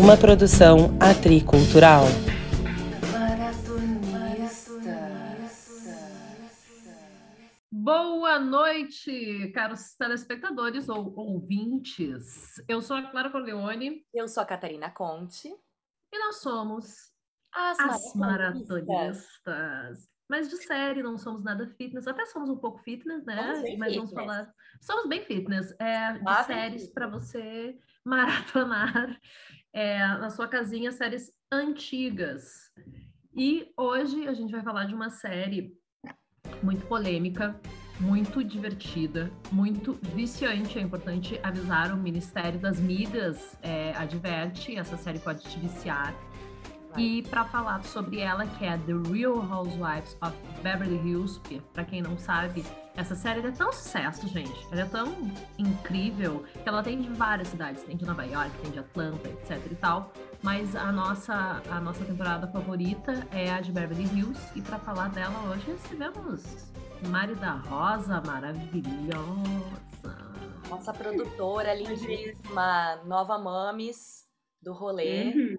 uma produção atricultural. Boa noite, caros telespectadores ou ouvintes. Eu sou a Clara Corleone. Eu sou a Catarina Conte. E nós somos as, as maratonistas. maratonistas. Mas de série, não somos nada fitness. Até somos um pouco fitness, né? Somos bem Mas fitness. vamos falar. Somos bem fitness. É, de Ah, séries para você maratonar é, na sua casinha, séries antigas. E hoje a gente vai falar de uma série muito polêmica, muito divertida, muito viciante. É importante avisar o Ministério das Mídias é, adverte, essa série pode te viciar. E para falar sobre ela, que é The Real Housewives of Beverly Hills, para quem não sabe, essa série é tão sucesso, gente. Ela é tão incrível que ela tem de várias cidades, tem de Nova York, tem de Atlanta, etc e tal. Mas a nossa a nossa temporada favorita é a de Beverly Hills e para falar dela hoje recebemos Mari da Rosa, maravilhosa. Nossa produtora lindíssima, Nova Mames do rolê. Uhum.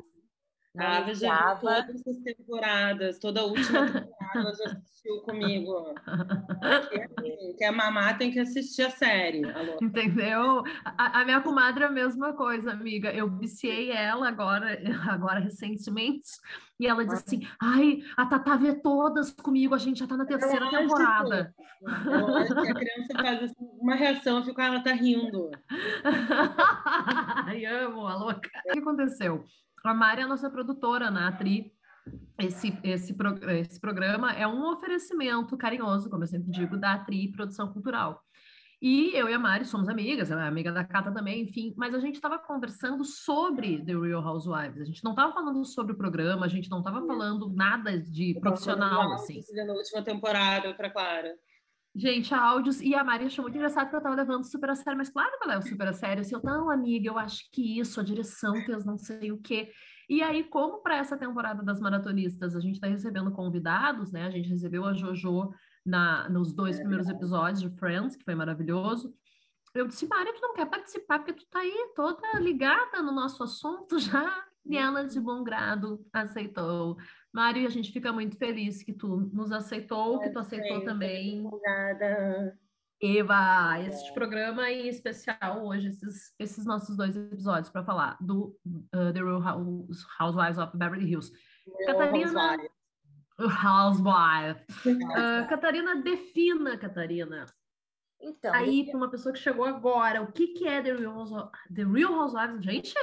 Não A Ava já todas as temporadas, toda a última temporada já assistiu comigo. Que, quer mamar, tem que assistir a série. Alô. Entendeu? A, a minha comadre é a mesma coisa, amiga. Eu viciei ela agora, agora recentemente, e ela disse assim: ai, a Tatá vê todas comigo, a gente já tá na terceira Lógico. temporada. Eu acho que a criança faz assim, uma reação, eu fico, ah, ela tá rindo. Ai, amo a louca. O que aconteceu? A Mari é a nossa produtora na Atri. Esse, esse, esse programa é um oferecimento carinhoso, como eu sempre digo, da Atri Produção Cultural. E eu e a Mari somos amigas, ela é amiga da Cata também, enfim, mas a gente estava conversando sobre The Real Housewives. A gente não estava falando sobre o programa, a gente não estava falando nada de profissional, assim. Na última temporada pra Clara. Gente, áudios. E a Maria achou muito engraçado que eu tava levando super a sério, mas claro que eu levo super a sério. Assim, eu, não, amiga, eu acho que isso, a direção fez não sei o quê. E aí, como para essa temporada das maratonistas, a gente está recebendo convidados, né? A gente recebeu a Jojo na, nos dois primeiros episódios de Friends, que foi maravilhoso. Eu disse, Maria, tu não quer participar porque tu tá aí toda ligada no nosso assunto já? E ela, de bom grado, aceitou. Mário, a gente fica muito feliz que tu nos aceitou, que tu aceitou Sempre também. Empolgada. Eva, este programa em especial hoje, esses, esses nossos dois episódios para falar do uh, The Real House- Housewives of Beverly Hills. Catarina- Housewife. Uh, Catarina, defina, Catarina. Então, Aí, para uma pessoa que chegou agora, o que, que é The Real, The Real Housewives, gente,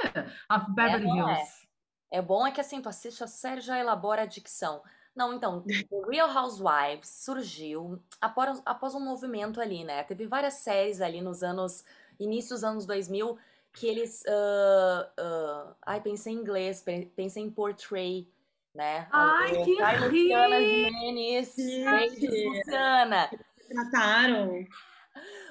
of Beverly não é? Hills? é bom é que assim, tu assiste a série já elabora a dicção. Não, então, The Real Housewives surgiu após, após um movimento ali, né? Teve várias séries ali nos anos, início dos anos 2000, que eles, ah, ah, ai, pensei em inglês, pe- pensei em portray, né? Ai, Alô, que Ai, Luciana! Jimenez, Luciana. Trataram.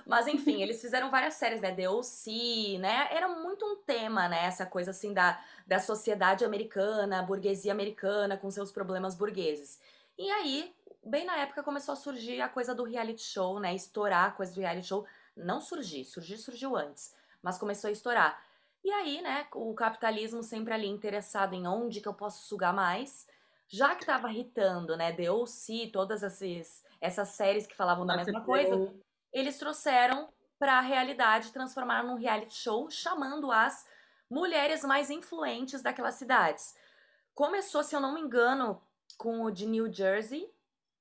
Mas enfim, eles fizeram várias séries, né? The O.C., né? Era muito um tema, né? Essa coisa assim da, da sociedade americana, burguesia americana com seus problemas burgueses. E aí, bem na época começou a surgir a coisa do reality show, né? Estourar a coisa do reality show. Não surgir, surgir surgiu antes, mas começou a estourar. E aí, né, o capitalismo sempre ali interessado em onde que eu posso sugar mais. Já que tava irritando, né, The O.C., todas esses, essas séries que falavam da mesma coisa, eles trouxeram para a realidade, transformaram num reality show, chamando as mulheres mais influentes daquelas cidades. Começou, se eu não me engano, com o de New Jersey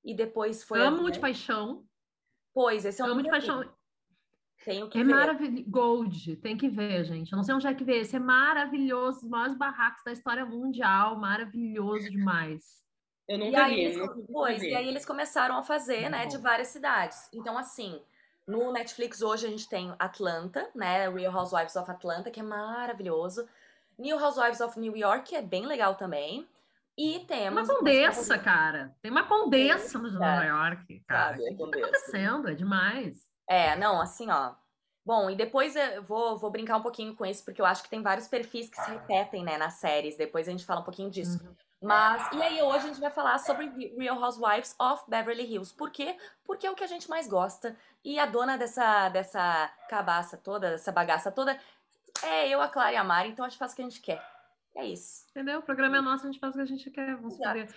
e depois foi Amo adiante. de paixão. Pois, esse eu Amo de paixão. Tenho que É ver. maravilhoso. Gold, tem que ver, gente. Eu não sei onde é que vê. Esse é maravilhoso, os maiores barracos da história mundial, maravilhoso demais. Eu E nunca vi. eles, nunca pois, e aí eles começaram a fazer, né, de várias cidades. Então, assim, no Netflix hoje a gente tem Atlanta, né, Real Housewives of Atlanta, que é maravilhoso. New Housewives of New York, que é bem legal também. E Tem uma temos... condessa, cara. Tem uma condessa no de Nova York, cara. Sabe, O que tá condessa. acontecendo? É demais. É, não, assim, ó. Bom, e depois eu vou, vou brincar um pouquinho com isso, porque eu acho que tem vários perfis que se repetem, né, nas séries. Depois a gente fala um pouquinho disso. Uhum. Mas, e aí hoje a gente vai falar sobre Real Housewives of Beverly Hills. Por quê? Porque é o que a gente mais gosta. E a dona dessa, dessa cabaça toda, dessa bagaça toda, é eu, a Clara e a Mari, então a gente faz o que a gente quer. É isso. Entendeu? O programa é nosso, a gente faz o que a gente quer. Vamos fazer.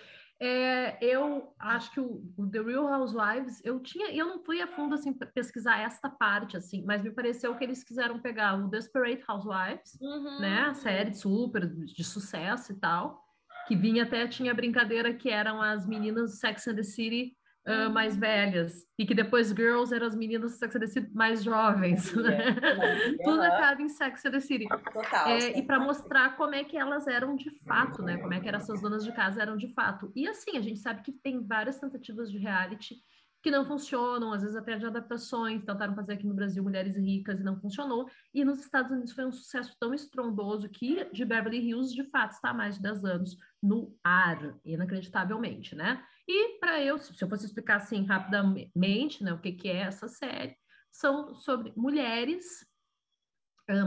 É, eu acho que o, o, The Real Housewives, eu tinha, eu não fui a fundo assim pesquisar esta parte assim, mas me pareceu que eles quiseram pegar o Desperate Housewives, uhum. né, a série super de sucesso e tal, que vinha até tinha brincadeira que eram as meninas Sex and the City uh, mais velhas, e que depois Girls eram as meninas Sex and the City mais jovens. Né? Tudo acaba em Sex and the City. Total. É, e para mostrar como é que elas eram de fato, né? Como é que eram essas donas de casa eram de fato. E assim, a gente sabe que tem várias tentativas de reality que não funcionam, às vezes até de adaptações, tentaram fazer aqui no Brasil Mulheres Ricas e não funcionou, e nos Estados Unidos foi um sucesso tão estrondoso que de Beverly Hills, de fato, está há mais de 10 anos no ar, inacreditavelmente, né? E para eu, se eu fosse explicar assim rapidamente, né, o que, que é essa série, são sobre mulheres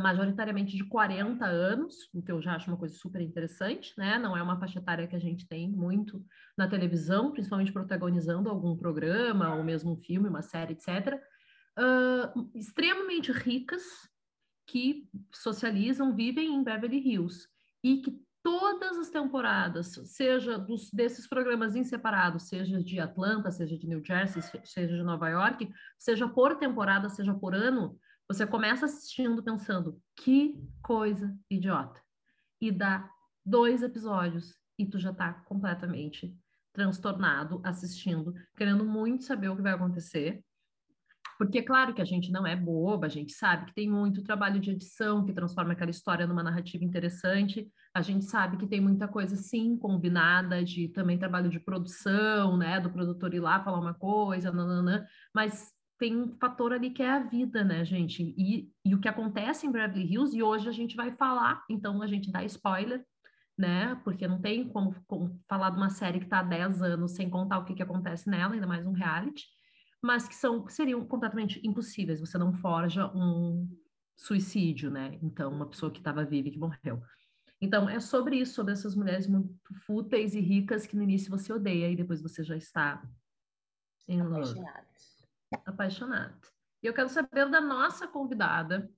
majoritariamente de 40 anos, o que eu já acho uma coisa super interessante, né? Não é uma faixa etária que a gente tem muito na televisão, principalmente protagonizando algum programa, ou mesmo um filme, uma série, etc. Uh, extremamente ricas, que socializam, vivem em Beverly Hills, e que todas as temporadas, seja dos, desses programas em separado, seja de Atlanta, seja de New Jersey, seja de Nova York, seja por temporada, seja por ano, você começa assistindo pensando, que coisa idiota. E dá dois episódios e tu já tá completamente transtornado assistindo, querendo muito saber o que vai acontecer. Porque, claro que a gente não é boba, a gente sabe que tem muito trabalho de edição que transforma aquela história numa narrativa interessante, a gente sabe que tem muita coisa, sim, combinada, de também trabalho de produção, né, do produtor ir lá falar uma coisa, nananã, mas tem um fator ali que é a vida, né, gente? E, e o que acontece em Beverly Hills, e hoje a gente vai falar, então a gente dá spoiler, né? Porque não tem como, como falar de uma série que está há 10 anos sem contar o que, que acontece nela, ainda mais um reality, mas que são seriam completamente impossíveis. Você não forja um suicídio, né? Então, uma pessoa que estava viva e que morreu. Então, é sobre isso, sobre essas mulheres muito fúteis e ricas que no início você odeia e depois você já está em love apaixonada. E eu quero saber da nossa convidada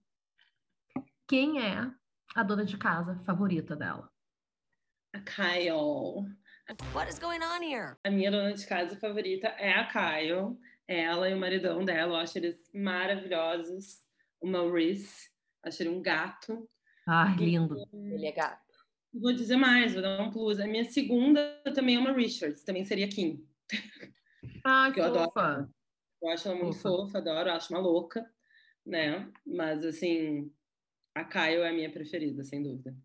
quem é a dona de casa favorita dela. A Kyle. What is going on here? A minha dona de casa favorita é a Kyle. Ela e o maridão dela, eu acho eles maravilhosos. O Maurice, acho ele um gato. Ah, lindo. Ele é gato. Vou dizer mais, vou dar um plus. A minha segunda também é uma Richards, também seria Kim. Ah, que eu fofa. adoro. Eu acho ela muito fofa, fofa adoro, acho uma louca, né? Mas, assim, a Kyle é a minha preferida, sem dúvida.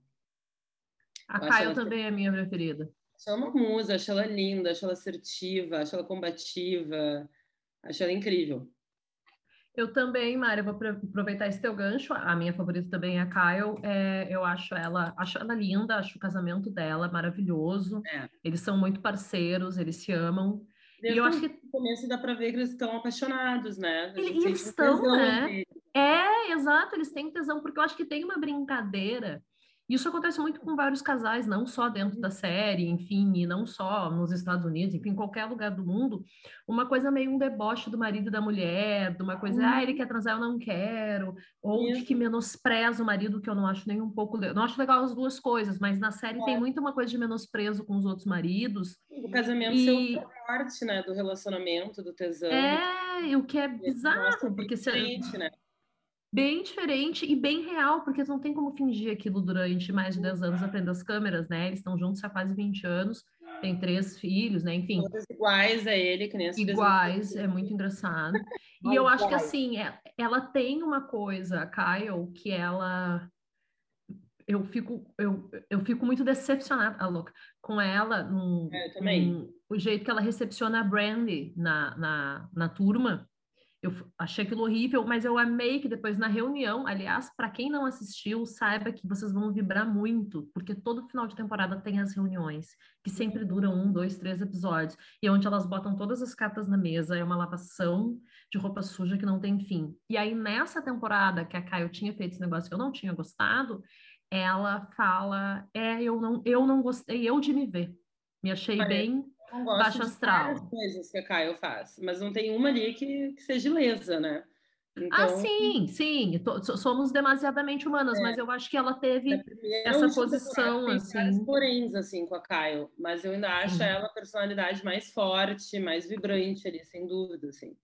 A eu Kyle também é a minha preferida. Acho ela uma musa, acho ela linda, acho ela assertiva, acho ela combativa, acho ela incrível. Eu também, Mária, vou aproveitar esse teu gancho. A minha favorita também é a Kyle. É, eu acho ela, acho ela linda, acho o casamento dela maravilhoso. É. Eles são muito parceiros, eles se amam. Desde eu acho que no começo dá para ver que eles estão apaixonados, né? Eles, eles estão, né? É, exato, eles têm tesão, porque eu acho que tem uma brincadeira isso acontece muito com vários casais, não só dentro da série, enfim, e não só nos Estados Unidos, enfim, em qualquer lugar do mundo, uma coisa meio um deboche do marido e da mulher, de uma coisa, uhum. ah, ele quer transar, eu não quero, ou Isso. de que menospreza o marido, que eu não acho nem um pouco, não acho legal as duas coisas, mas na série é. tem muito uma coisa de menosprezo com os outros maridos. O casamento e... ser parte, né, do relacionamento, do tesão. É, o que é bizarro, porque... Se... Né? Bem diferente e bem real, porque não tem como fingir aquilo durante mais de 10 anos aprendendo as câmeras, né? Eles estão juntos há quase 20 anos, tem três filhos, né? Enfim. Todas iguais a ele, que nem as Iguais, é muito engraçado. e eu acho que assim, é, ela tem uma coisa, a Kyle, que ela eu fico, eu, eu fico muito decepcionada, a louca, com ela, no, é, o jeito que ela recepciona a Brandy na, na, na turma, eu achei aquilo horrível, mas eu amei que depois na reunião, aliás, para quem não assistiu, saiba que vocês vão vibrar muito, porque todo final de temporada tem as reuniões, que sempre duram um, dois, três episódios, e é onde elas botam todas as cartas na mesa, é uma lavação de roupa suja que não tem fim. E aí, nessa temporada que a Caio tinha feito esse negócio que eu não tinha gostado, ela fala: É, eu não, eu não gostei, eu de me ver. Me achei bem não gosto Baixo astral. coisas que a Kyle faz, mas não tem uma ali que, que seja lesa, né? Então, ah, sim, sim. somos demasiadamente humanas, é, mas eu acho que ela teve essa posição, assim. Poréns, assim, com a Kyle, mas eu ainda acho sim. ela a personalidade mais forte, mais vibrante ali, sem dúvida, assim.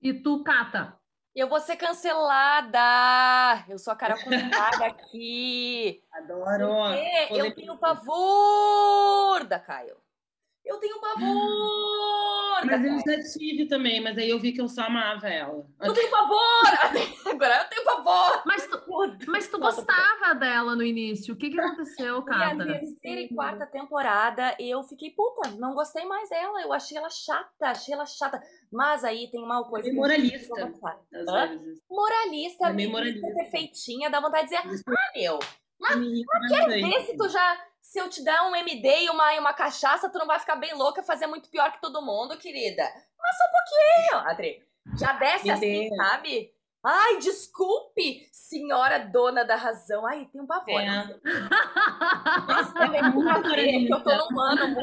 E tu, Cata? Eu vou ser cancelada! Eu sou a cara contada aqui! Adoro! eu tenho pavor da Kyle. Eu tenho pavor! Mas eu já tive também, mas aí eu vi que eu só amava ela. Eu tenho pavor! Agora eu tenho pavor! Mas tu, mas tu gostava dela no início. O que, que aconteceu, cara? Na terceira e quarta temporada, eu fiquei puta, não gostei mais dela. Eu achei ela chata, achei ela chata. Mas aí tem uma coisa. É moralista. Moralista, é meio moralista. perfeitinha, dá vontade de dizer, ah, meu, mas, mas quer ver se tu já se eu te dar um MD e uma, uma cachaça, tu não vai ficar bem louca, fazer muito pior que todo mundo, querida. Mas só um pouquinho, Adri. Já desce assim, sabe? Ai, desculpe, senhora dona da razão. Ai, tem um pavor. É. Mas é muito eu tô num ano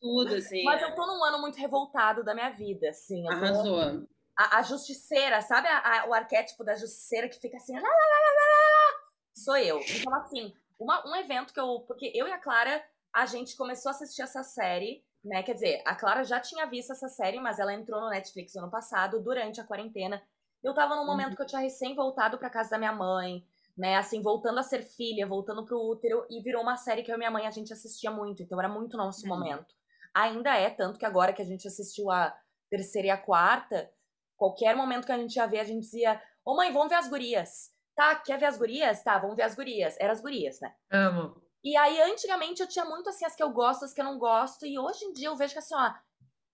tudo, assim. Mas eu tô num ano muito revoltado da minha vida, assim. Arrasou. A, a, justiceira, sabe a, a, o arquétipo da justiceira que fica assim, lá, lá, lá, lá, sou eu. Então, assim, uma, um evento que eu. Porque eu e a Clara, a gente começou a assistir essa série, né? Quer dizer, a Clara já tinha visto essa série, mas ela entrou no Netflix ano passado, durante a quarentena. Eu tava num momento uhum. que eu tinha recém voltado pra casa da minha mãe, né? Assim, voltando a ser filha, voltando pro útero, e virou uma série que eu e minha mãe a gente assistia muito, então era muito nosso uhum. momento. Ainda é, tanto que agora que a gente assistiu a terceira e a quarta, qualquer momento que a gente ia ver, a gente dizia: Ô mãe, vamos ver as gurias. Tá, quer ver as gurias? Tá, vamos ver as gurias. Era as gurias, né? Amo. E aí, antigamente, eu tinha muito assim, as que eu gosto, as que eu não gosto. E hoje em dia eu vejo que assim, ó.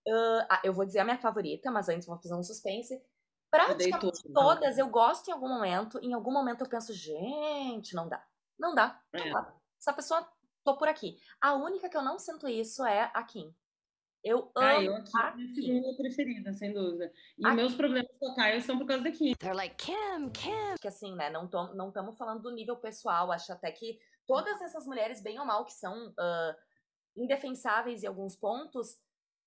Uh, eu vou dizer a minha favorita, mas antes vou fazer um suspense. Praticamente tudo, todas eu gosto em algum momento. Em algum momento eu penso, gente, não dá. Não dá. Não é. dá. Essa pessoa, tô por aqui. A única que eu não sinto isso é a Kim. Eu amo ah, eu a Kim. segunda preferida, sem dúvida. E a meus problemas com a Caio são por causa da Kim. They're like, Kim, Kim. Que assim, né, não estamos não falando do nível pessoal, acho até que todas essas mulheres, bem ou mal, que são uh, indefensáveis em alguns pontos,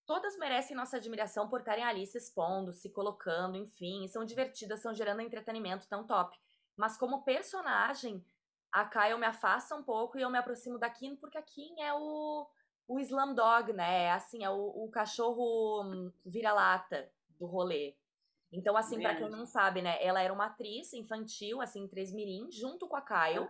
todas merecem nossa admiração por estarem ali se expondo, se colocando, enfim, são divertidas, são gerando entretenimento tão top. Mas como personagem, a Kyle me afasta um pouco e eu me aproximo da Kim, porque a Kim é o o Slam Dog, né? É assim, é o, o cachorro hum, vira-lata do rolê. Então, assim, para quem não sabe, né? Ela era uma atriz infantil, assim, em Três Mirim, junto com a Kyle.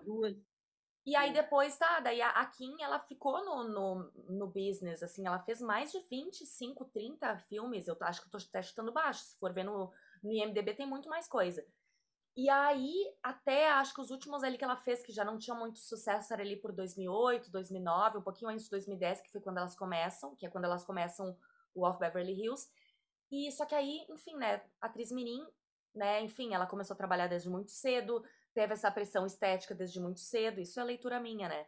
E aí depois, tá, daí a, a Kim, ela ficou no, no, no business, assim, ela fez mais de 25, 30 filmes, eu acho que eu tô até chutando baixo, se for ver no, no IMDB tem muito mais coisa. E aí, até acho que os últimos ali que ela fez, que já não tinham muito sucesso, era ali por 2008, 2009, um pouquinho antes de 2010, que foi quando elas começam, que é quando elas começam o Off Beverly Hills. E só que aí, enfim, né, atriz Mirim, né, enfim, ela começou a trabalhar desde muito cedo, teve essa pressão estética desde muito cedo, isso é leitura minha, né.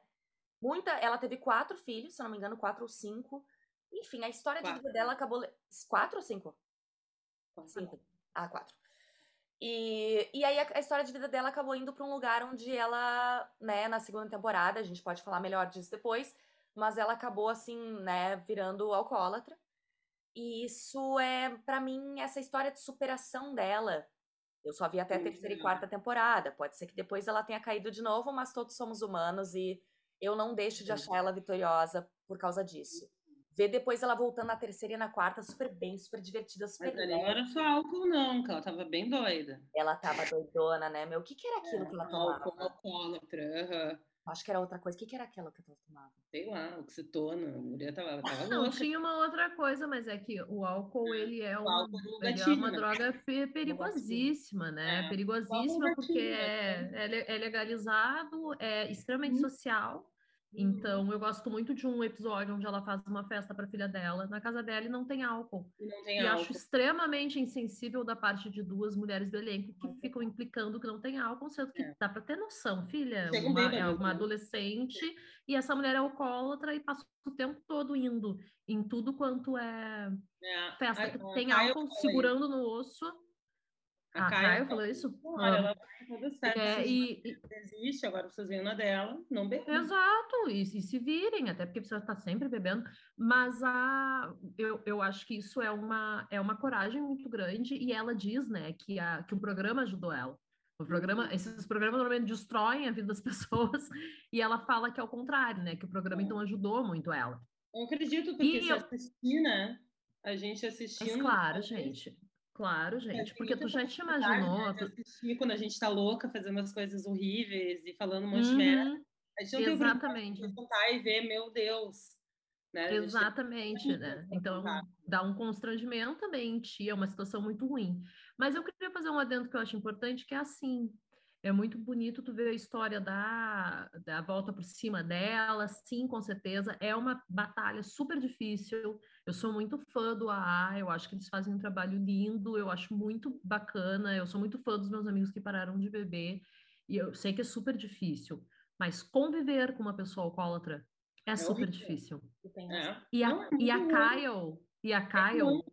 Muita, ela teve quatro filhos, se eu não me engano, quatro ou cinco. Enfim, a história quatro. de vida dela acabou. Quatro ou cinco? Cinco. Ah, quatro. E, e aí a, a, história de vida dela acabou indo para um lugar onde ela, né, na segunda temporada, a gente pode falar melhor disso depois, mas ela acabou assim, né, virando alcoólatra. E isso é, para mim, essa história de superação dela. Eu só vi até a terceira e quarta temporada. Pode ser que depois ela tenha caído de novo, mas todos somos humanos e eu não deixo de achar ela vitoriosa por causa disso. Ver depois ela voltando na terceira e na quarta, super bem, super divertida, super Mas não era só álcool, não, que ela tava bem doida. Ela tava doidona, né, meu? O que que era aquilo é, que ela tomava? Álcool, alcoólatra, uhum. Acho que era outra coisa. O que, que era aquela que ela tomava? Sei lá, oxitona. A mulher tava, ela tava Não, tinha uma outra coisa, mas é que o álcool, é, ele é, um, álcool ele gatilho, é uma né? droga perigosíssima, né? É. Perigosíssima porque é, é, é legalizado, é extremamente hum. social então, eu gosto muito de um episódio onde ela faz uma festa para a filha dela, na casa dela e não tem álcool. Não tem e álcool. acho extremamente insensível da parte de duas mulheres do elenco que ficam implicando que não tem álcool, sendo que é. dá para ter noção, filha. Uma, é uma né? adolescente e essa mulher é alcoólatra e passa o tempo todo indo em tudo quanto é, é. festa que tem álcool segurando no osso. A, a Caio falou isso? Claro, ela vai as festas. É, e, e... Existe, agora vocês vêm na dela, não bebem. Exato, e, e se virem, até porque precisa estar sempre bebendo. Mas a, eu, eu acho que isso é uma, é uma coragem muito grande, e ela diz, né, que, a, que o programa ajudou ela. O programa, esses programas normalmente destroem a vida das pessoas, e ela fala que é o contrário, né? Que o programa então ajudou muito ela. Eu acredito, porque e se eu... assistir, né? A gente assistindo. Mas claro, gente. Claro, gente, porque tu já te imaginou. Né, tu... assistir quando a gente tá louca, fazendo as coisas horríveis e falando um monte uhum, de merda. A gente não exatamente. tem contar e ver, meu Deus. Né? Exatamente, né? Então dá um constrangimento também em ti, é uma situação muito ruim. Mas eu queria fazer um adendo que eu acho importante, que é assim: é muito bonito tu ver a história da, da volta por cima dela, sim, com certeza. É uma batalha super difícil. Eu sou muito fã do AA, eu acho que eles fazem um trabalho lindo, eu acho muito bacana. Eu sou muito fã dos meus amigos que pararam de beber, e eu sei que é super difícil. Mas conviver com uma pessoa alcoólatra é, é super horrível. difícil. É. E, a, e a Kyle, e a é Kyle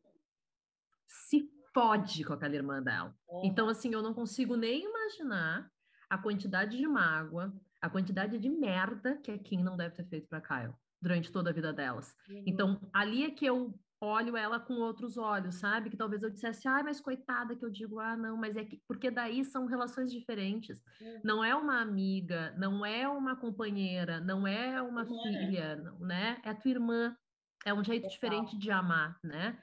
se pode com aquela irmã dela. É. Então, assim, eu não consigo nem imaginar a quantidade de mágoa, a quantidade de merda que a Kim não deve ter feito para Kyle durante toda a vida delas. Uhum. Então, ali é que eu olho ela com outros olhos, sabe? Que talvez eu dissesse, ai, mas coitada, que eu digo, ah, não, mas é que. Porque daí são relações diferentes. Uhum. Não é uma amiga, não é uma companheira, não é uma uhum. filha, né? É a tua irmã. É um jeito diferente de amar, né?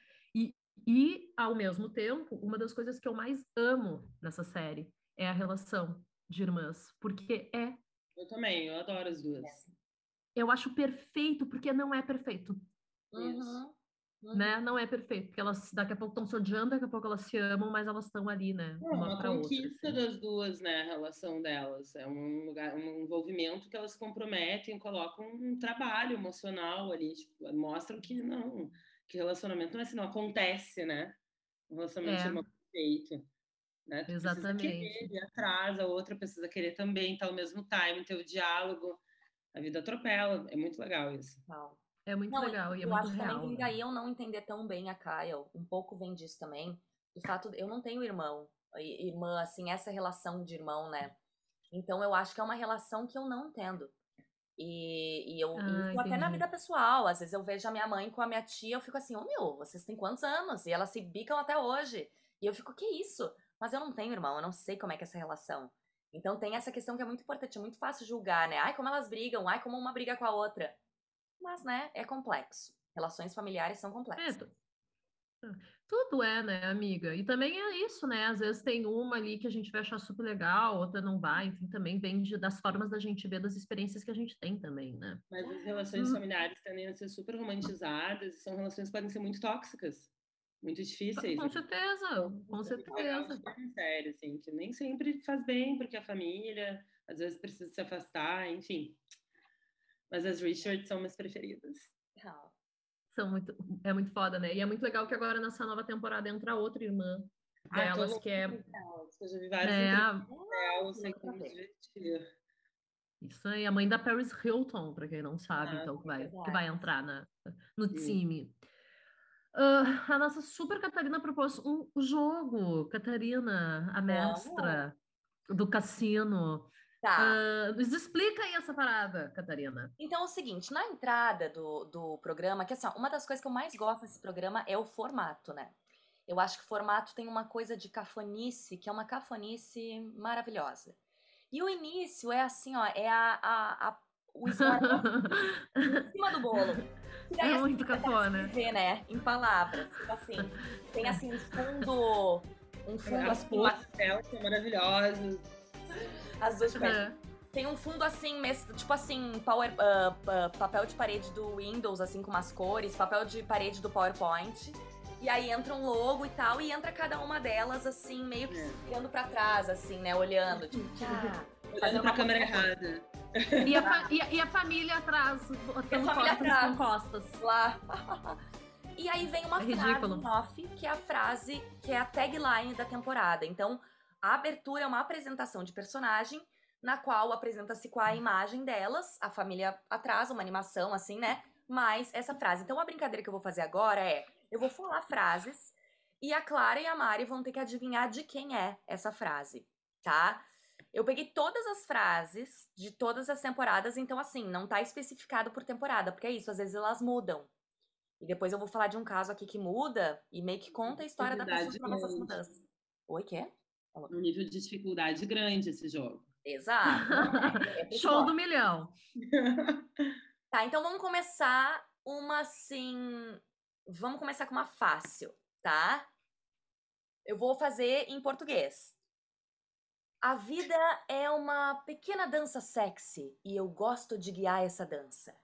E, ao mesmo tempo, uma das coisas que eu mais amo nessa série é a relação de irmãs, porque é. Eu também, eu adoro as duas. Eu acho perfeito, porque não é perfeito. Uhum. Uhum. Né? Não é perfeito, porque elas daqui a pouco estão se odiando, daqui a pouco elas se amam, mas elas estão ali, né? É uma, uma conquista outra, assim. das duas, né? A relação delas. É um lugar, um envolvimento que elas comprometem, colocam um trabalho emocional ali, tipo, mostram que não, que relacionamento não é assim, não acontece, né? O relacionamento é, é perfeito. Né? Tu Exatamente. Querer, ir atrás, a outra precisa querer também, tá ao mesmo time, ter o diálogo. A vida atropela, é muito legal isso. É muito não, legal e é muito real. Eu acho também que daí eu não entender tão bem a Kyle, um pouco vem disso também, do fato, eu não tenho irmão, irmã, assim, essa relação de irmão, né? Então eu acho que é uma relação que eu não entendo. E, e eu ah, até na vida pessoal, às vezes eu vejo a minha mãe com a minha tia, eu fico assim, ô oh, meu, vocês têm quantos anos? E elas se bicam até hoje. E eu fico, que isso? Mas eu não tenho irmão, eu não sei como é que é essa relação. Então tem essa questão que é muito importante, é muito fácil julgar, né? Ai, como elas brigam, ai, como uma briga com a outra. Mas, né, é complexo. Relações familiares são complexas. É, tudo é, né, amiga? E também é isso, né? Às vezes tem uma ali que a gente vai achar super legal, outra não vai, enfim, também vem de, das formas da gente ver, das experiências que a gente tem também, né? Mas as relações hum. familiares tendem a ser super romantizadas e são relações que podem ser muito tóxicas, muito difíceis. Com certeza, com certeza. É sério, assim, que nem sempre faz bem, porque a família às vezes precisa se afastar, enfim. Mas as Richards são minhas preferidas. Oh são muito, é muito foda, né? E é muito legal que agora nessa nova temporada entra outra irmã delas, ah, que é. Eu já vi várias é, a... eu sei como divertir. Isso aí, a mãe da Paris Hilton, para quem não sabe, ah, então, que vai, que vai entrar na, no time. Uh, a nossa super Catarina propôs um jogo, Catarina, a mestra do cassino. Tá. Uh, nos explica aí essa parada, Catarina. Então é o seguinte, na entrada do, do programa, que assim, uma das coisas que eu mais gosto desse programa é o formato, né? Eu acho que o formato tem uma coisa de cafonice, que é uma cafonice maravilhosa. E o início é assim, ó, é a, a, a o em cima do bolo. É muito cafona. Ver, né? Em palavras. Tipo assim, tem assim um fundo. Um fundo As assim, pastel são maravilhosos as duas uhum. Tem um fundo assim, tipo assim, power, uh, uh, papel de parede do Windows, assim, com umas cores, papel de parede do PowerPoint. E aí entra um logo e tal, e entra cada uma delas, assim, meio que é. olhando pra trás, assim, né? Olhando, tipo, ah, Olhando pra câmera errada. E a, e, a, e a, família atrás, botando família costas atrás, com costas. Lá. E aí vem uma é frase off, que é a frase, que é a tagline da temporada. Então, a abertura é uma apresentação de personagem, na qual apresenta-se com a imagem delas, a família atrás, uma animação assim, né? Mais essa frase. Então a brincadeira que eu vou fazer agora é: eu vou falar frases E a Clara e a Mari vão ter que adivinhar de quem é essa frase, tá? Eu peguei todas as frases de todas as temporadas, então assim, não tá especificado por temporada, porque é isso, às vezes elas mudam. E depois eu vou falar de um caso aqui que muda e meio que conta a história da pessoa Dificuldade com essas mudanças. Oi, quê? Um nível de dificuldade grande esse jogo. Exato. é- é Show do milhão. Tá, então vamos começar uma assim. Vamos começar com uma fácil, tá? Eu vou fazer em português. A vida é uma pequena dança sexy e eu gosto de guiar essa dança.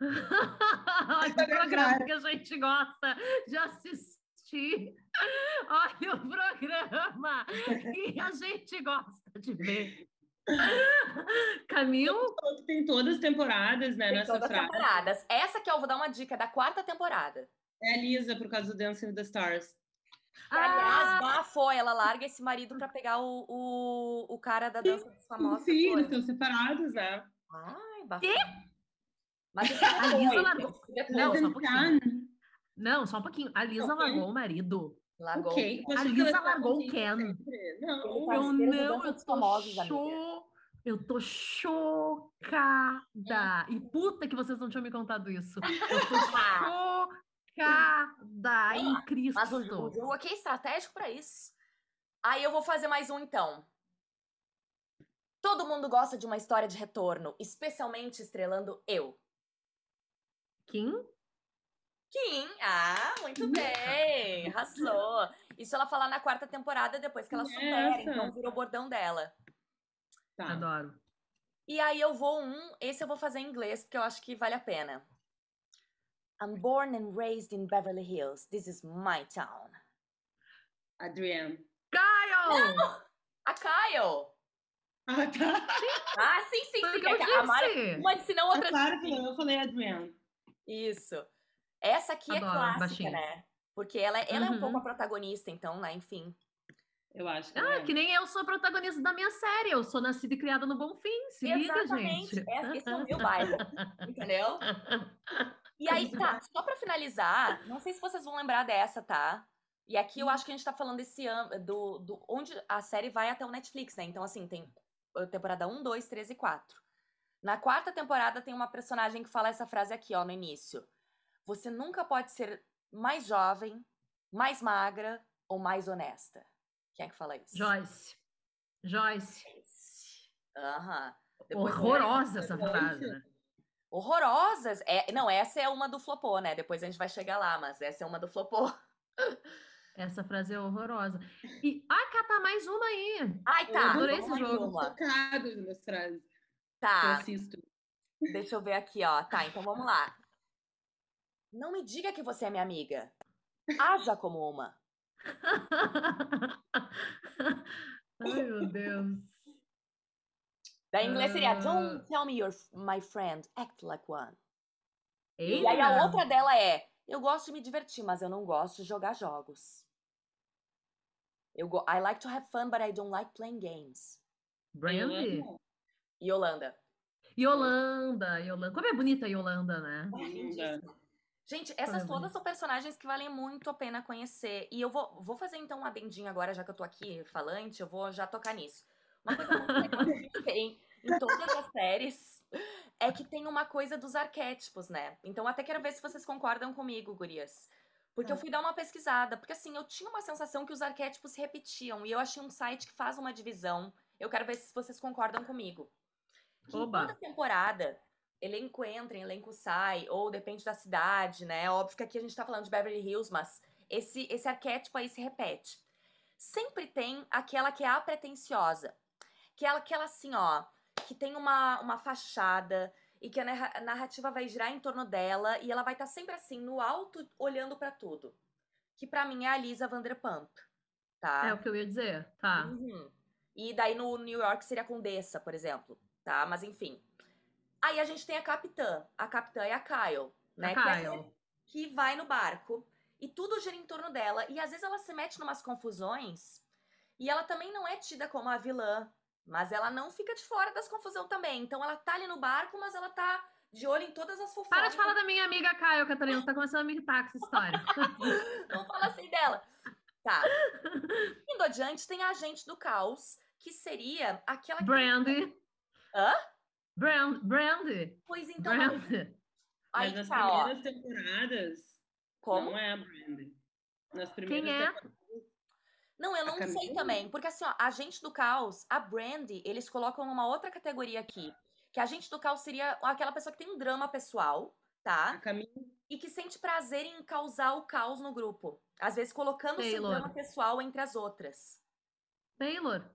Olha o programa que a gente gosta de assistir. Olha o programa que a gente gosta de ver. Camil, Falou que Tem todas as temporadas, né, Tem nessa todas as frase. temporadas. Essa aqui eu vou dar uma dica é da quarta temporada. É a Lisa, por causa do Dancing with the Stars. Que, aliás, Ah! bafou, ela larga esse marido pra pegar o, o, o cara da dança dos famosos. Sim, eles estão separados, né? Ai, bafou. Mas isso é A Lisa depois, largou-. Não, só um Ethan pouquinho. Não, só um pouquinho. A Lisa Ok. largou o marido. Largou. Ok, A achei que Lisa largou o Ken. sempre. Não, Ele Eu não, eu dos tô Famosos, amiga. cho... Eu tô chocada. E puta que vocês não tinham me contado isso. Eu tô chocada em Cristo. Mas o, jogo aqui é estratégico pra isso. Aí eu vou fazer mais um então. Todo mundo gosta de uma história de retorno, especialmente estrelando eu. Kim? Kim, ah, muito bem, arrasou. Isso ela fala na quarta temporada, depois que ela supera, Essa. então vira o bordão dela. Tá. Adoro. E aí eu vou um, esse eu vou fazer em inglês, porque eu acho que vale a pena. I'm born and raised in Beverly Hills. This is my town. Adrienne. Kyle! A Kyle! Ah, tá. Ah, sim, sim, sim. que é a Mari, disse. uma ensinou Ah, outra. claro que eu falei Adrienne. Isso. Essa aqui é Adoro, clássica, baixinho. né? Porque ela, ela é um Uhum. pouco a protagonista, então, né? Enfim. Eu acho que Ah, é. que nem eu sou protagonista da minha série. Eu sou nascida e criada no Bom Fim. Se liga, Exatamente. gente. É- Esse é o meu bairro. Entendeu? E aí, tá, só pra finalizar, não sei se vocês vão lembrar dessa, tá? E aqui eu acho que a gente tá falando desse ano, do, do onde a série vai até o Netflix, né? Então, assim, tem a temporada 1, 2, 3 e 4. Na quarta temporada tem uma personagem que fala essa frase aqui, ó, no início. Você nunca pode ser mais jovem, mais magra ou mais honesta. Quem é que fala isso? Joyce. Joyce. Aham. Horrorosa essa frase. né? Horrorosas. É, não, essa é uma do flopô, né? Depois a gente vai chegar lá, mas essa é uma do flopô. Essa frase é horrorosa. E, ah, catar mais uma aí. Ai, tá. adorei vamos esse jogo. uma. Tocados nas frases que eu Tá, assisto. deixa eu ver aqui, ó. Tá, então vamos lá. Não me diga que você é minha amiga. Haja como uma. Ai, meu Deus. Da inglês seria Ah. Don't tell me you're my friend, act like one. Eita. E aí a outra dela é Eu gosto de me divertir, mas eu não gosto de jogar jogos. Eu go I like to have fun, but I don't like playing games. Brandy. Yolanda. Yolanda. Yolanda. Como é bonita a Yolanda, né? Linda. Gente, essas todas são personagens que valem muito a pena conhecer. E eu vou, vou fazer então um adendinho agora, já que eu tô aqui falante, eu vou já tocar nisso. Uma coisa muito que tem em todas as séries é que tem uma coisa dos arquétipos, né? Então até quero ver se vocês concordam comigo, gurias. Porque eu fui dar uma pesquisada, porque assim, eu tinha uma sensação que os arquétipos se repetiam, e eu achei um site que faz uma divisão. Eu quero ver se vocês concordam comigo. Que em Oba. toda temporada, elenco entra, elenco sai, ou depende da cidade, né? Óbvio que aqui a gente tá falando de Beverly Hills, mas esse, esse arquétipo aí se repete. Sempre tem aquela que é a pretensiosa. Que é aquela assim, ó, que tem uma, uma fachada e que a narra- a narrativa vai girar em torno dela e ela vai estar sempre assim, no alto, olhando pra tudo. Que pra mim é a Lisa Vanderpump, tá? É o que eu ia dizer. Tá. Uhum. E daí no New York seria a Condessa, por exemplo, tá? Mas enfim. Aí a gente tem a Capitã. A Capitã é a Kyle, né? A Que é Kyle. que vai no barco e tudo gira em torno dela. E às vezes ela se mete numas confusões e ela também não é tida como a vilã, mas ela não fica de fora das confusões também. Então ela tá ali no barco, mas ela tá de olho em todas as fofocas. Para de falar da minha amiga Caio, Catarina. Tá começando a me irritar com essa história. Não fala assim dela. Tá. Indo adiante, tem a agente do caos, que seria aquela que. Brandy. Hã? Brand, Brandy. Pois então. Brandy. Aí Mas nas tá, ó. primeiras temporadas, Como? não é a Brandy. Nas primeiras Quem é? temporadas, Não, eu A não sei Camila? também. Porque assim, ó, agente do caos, a Brandy, eles colocam numa outra categoria aqui. Que a agente do caos seria aquela pessoa que tem um drama pessoal, a tá? Camila E que sente prazer em causar o caos no grupo. Às vezes colocando seu drama pessoal entre as outras. Taylor.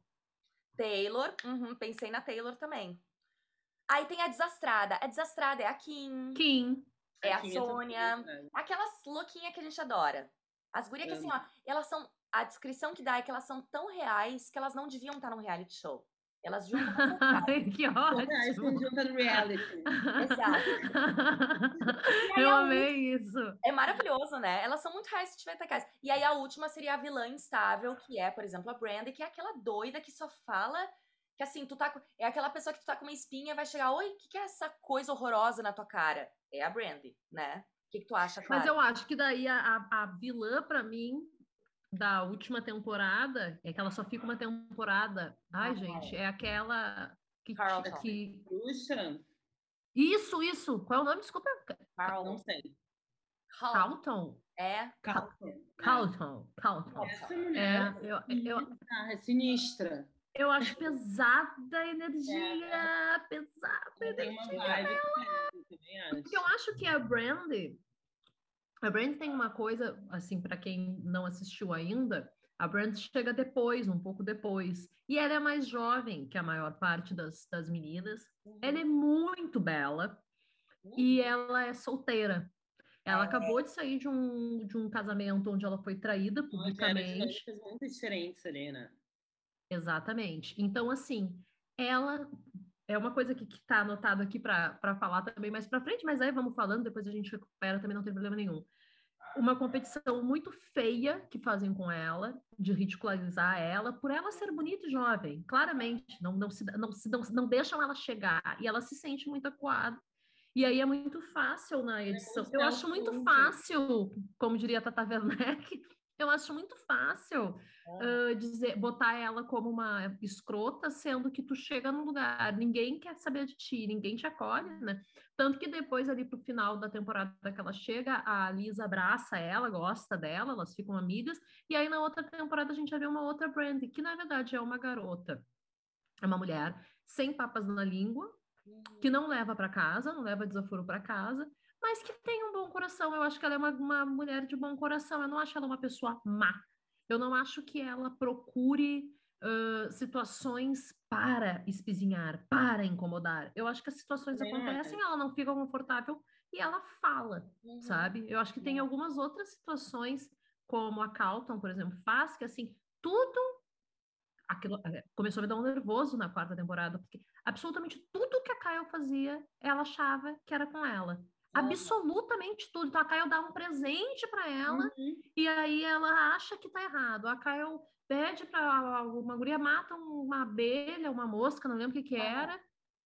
Taylor, uhum, pensei na Taylor também. Aí tem a desastrada. A desastrada é a Kim, Kim. é a Kim essa Sônia. temporada. Aquelas louquinhas que a gente adora. As gurias que assim, ó, elas são. A descrição que dá é que elas são tão reais que elas não deviam estar num reality show. Elas deviam estar. Ai, que ótimo. junta no reality. Exato. Aí Eu a amei isso. É maravilhoso, né? Elas são muito reais se tiver reais. E aí a última seria a vilã instável, que é, por exemplo, a Brandy, que é aquela doida que só fala que assim, tu tá com... é aquela pessoa que tu tá com uma espinha e vai chegar, oi, o que, que é essa coisa horrorosa na tua cara? É a Brandy, né? O que, que tu acha, Clara? Mas eu acho que daí a, a, a vilã, pra mim, da última temporada, é que ela só fica uma temporada. Ai, Ah, gente, é aquela que, Carlton. que. Bruxa? Isso, isso. Qual é o nome? Desculpa. Carl- Não sei. Carl- Carlton. É. Carlton. Carlton. Carlton. Essa É, mulher eu, eu, ah, é sinistra. Eu acho pesada a energia, pesada a Ela tem uma energia. diferente, eu. Porque eu acho que a Brandy, a Brandy tem uma coisa, assim, para quem não assistiu ainda, a Brandy chega depois, um pouco depois. E ela é mais jovem que a maior parte das, das meninas. Ela é muito bela e ela é solteira. Ela É. acabou de sair de um, de um casamento onde ela foi traída de publicamente. muito diferentes ali, né? Exatamente. Então, assim, ela é uma coisa que está anotado aqui para falar também mais para frente, mas aí vamos falando, depois a gente recupera, também não tem problema nenhum. Uma competição muito feia que fazem com ela, de ridicularizar ela, por ela ser bonita e jovem, claramente, não, não, se, não, se, não, não deixam ela chegar, e ela se sente muito acuada. E aí é muito fácil na edição. Eu acho muito self-centered. fácil, como diria a Tata Werneck, eu acho muito fácil ah, dizer, botar ela como uma escrota, sendo que tu chega num lugar, ninguém quer saber de ti, ninguém te acolhe, né? Tanto que depois, ali pro final da temporada que ela chega, a Lisa abraça ela, gosta dela, elas ficam amigas, e aí na outra temporada a gente já vê uma outra Brandy, que na verdade é uma garota, é uma mulher sem papas na língua, que não leva para casa, não leva desaforo para casa, mas que tem um bom coração. Eu acho que ela é uma, uma mulher de bom coração. Eu não acho ela uma pessoa má. Eu não acho que ela procure ãh, situações para espizinhar, para incomodar. Eu acho que as situações não acontecem, ela não fica confortável e ela fala, Uhum. sabe? Eu acho que tem algumas outras situações, como a Calton, por exemplo, faz, que assim, tudo. Aquilo, eh, começou a me dar um nervoso na quarta temporada, porque absolutamente tudo que a Kyle fazia, ela achava que era com ela. Absolutamente tudo. Então a Kyle dá um presente para ela Uhum. e aí ela acha que tá errado. A Kyle pede para uma guria mata uma abelha, uma mosca, não lembro o que que Aham. era.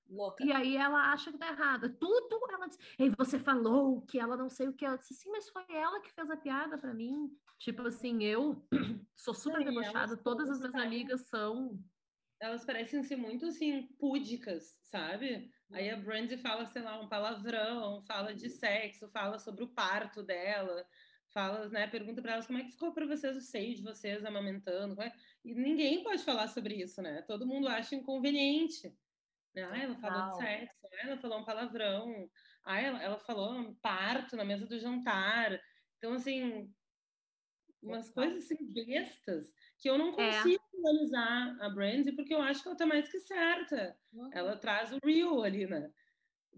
Louca. E aí ela acha que tá errado. Tudo ela diz. E você falou que ela não sei o que. Ela disse assim, mas foi ela que fez a piada para mim. Tipo assim, eu sou super debochada, todas as minhas amigas são. Elas parecem ser muito, assim, púdicas, sabe? Aí a Brandy fala, sei lá, um palavrão, fala de sexo, fala sobre o parto dela, fala, né, pergunta para elas como é que ficou para vocês o seio de vocês amamentando, é- e ninguém pode falar sobre isso, né? Todo mundo acha inconveniente. Né? Ah, ela falou de sexo, ela falou um palavrão, ah, ela, ela falou um parto na mesa do jantar. Então, assim, umas coisas assim bestas que eu não É. consigo analisar a Brandy porque eu acho que ela tá mais que certa. Uhum. Ela traz o real ali, né?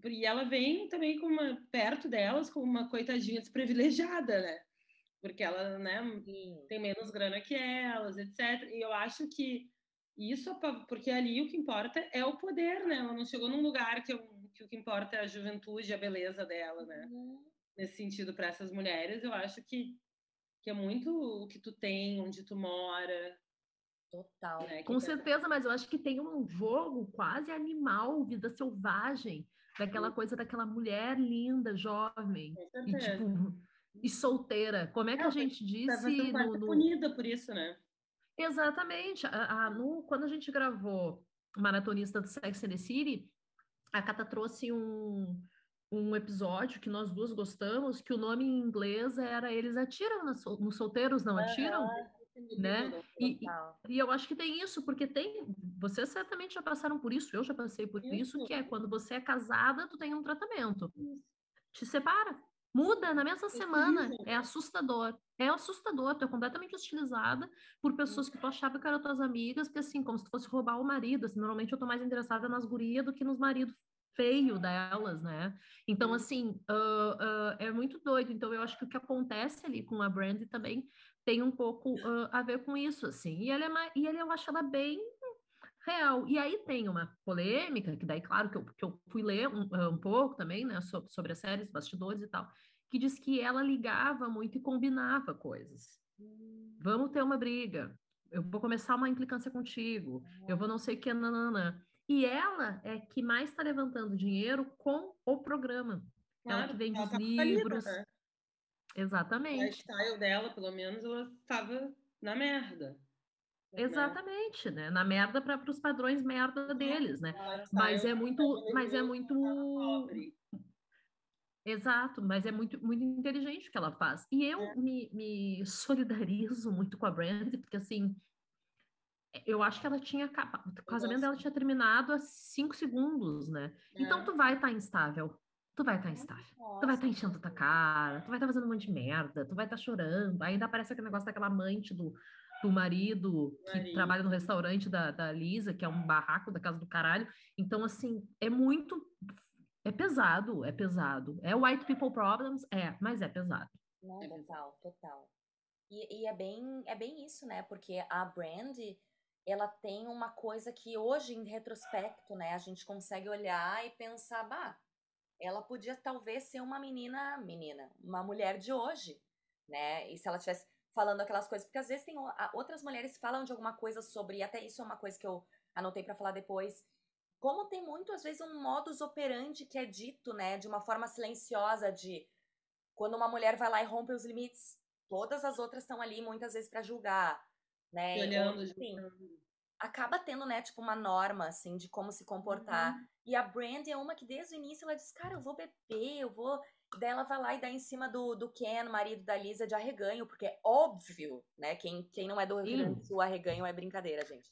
E ela vem também com uma, perto delas como uma coitadinha desprivilegiada, né? Porque ela, né, Sim. tem menos grana que elas, etc. E eu acho que isso, é porque ali o que importa é o poder, né? Ela não chegou num lugar que, que o que importa é a juventude, a beleza dela, né? Uhum. Nesse sentido, para essas mulheres, eu acho que, que é muito o que tu tem, onde tu mora, Total. né? Com certeza, mas eu acho que tem um jogo quase animal, vida selvagem, daquela coisa daquela mulher linda, jovem. E tipo, e solteira. Como é que É, a gente disse no, no- punida por isso, né? Exatamente. A, a- no- quando a gente gravou Maratonista do Sex and the City, a Cata trouxe um, um episódio que nós duas gostamos, que o nome em inglês era Eles Atiram nos Solteiros Não Atiram? Né? E, e- eu acho que tem isso, porque tem. Vocês certamente já passaram por isso, eu já passei por isso, Isso. que é quando você é casada, tu tem um tratamento. Te separa. Muda na mesma semana. Hostilizam. É assustador. É assustador. Tu é completamente hostilizada por pessoas que tu achava que eram tuas amigas, que assim, como se tu fosse roubar o marido. Assim, normalmente eu tô mais interessada nas gurias do que nos maridos feio delas, né? Então, assim, ah, ah, é muito doido. Então, eu acho que o que acontece ali com a Brandy também tem um pouco ah, a ver com isso, assim. E ela é mais, e ela, eu acho ela bem real. E aí tem uma polêmica, que daí, claro, que eu, que eu fui ler um, um pouco também, né, sobre, sobre as séries, bastidores e tal, que diz que ela ligava muito e combinava coisas. Vamos ter uma briga. Eu vou começar uma implicância contigo. Eu vou não sei o que, nananã. E ela é que mais está levantando dinheiro com o programa. Ela que vende ela os tá falida, livros. né? O Exatamente. lifestyle dela, pelo menos, ela estava na merda. né? Exatamente, né? Na merda para os padrões merda deles, né? O lifestyle Mas é muito, mas é muito. Exato, mas é muito, muito inteligente o que ela faz. E eu É. me, me solidarizo muito com a Brandy, porque assim, eu acho que ela tinha. O casamento dela tinha terminado há cinco segundos, né? Então É. tu vai estar instável. Tu vai estar instável. Tu vai estar enchendo tua cara, tu vai estar fazendo um monte de merda, tu vai estar chorando. Ainda aparece aquele negócio daquela amante do, do marido que Marido. trabalha no restaurante da, da Lisa, que é um barraco da casa do caralho. Então, assim, é muito. É pesado, é pesado. É white people problems? É, mas é pesado. Não, É total, total. E, e é bem, é bem isso, né? Porque a Brand, ela tem uma coisa que hoje, em retrospecto, né, a gente consegue olhar e pensar, bah, ela podia talvez ser uma menina, menina, uma mulher de hoje, né? E se ela tivesse falando aquelas coisas, porque às vezes tem outras mulheres falam de alguma coisa sobre, e até isso é uma coisa que eu anotei pra falar depois, como tem muito, às vezes, um modus operandi que é dito, né, de uma forma silenciosa de quando uma mulher vai lá e rompe os limites, todas as outras estão ali muitas vezes pra julgar, né? E Ou, olhando, enfim, julgando. Acaba tendo, né, tipo uma norma assim de como se comportar. Uhum. E a Brandy é uma que desde o início ela diz: "Cara, eu vou beber, eu vou". Daí ela vai lá e dá em cima do, do Ken, marido da Lisa, de arreganho, porque é óbvio, né? Quem, quem não é do Rio Grande do Sul, arreganho é brincadeira, gente.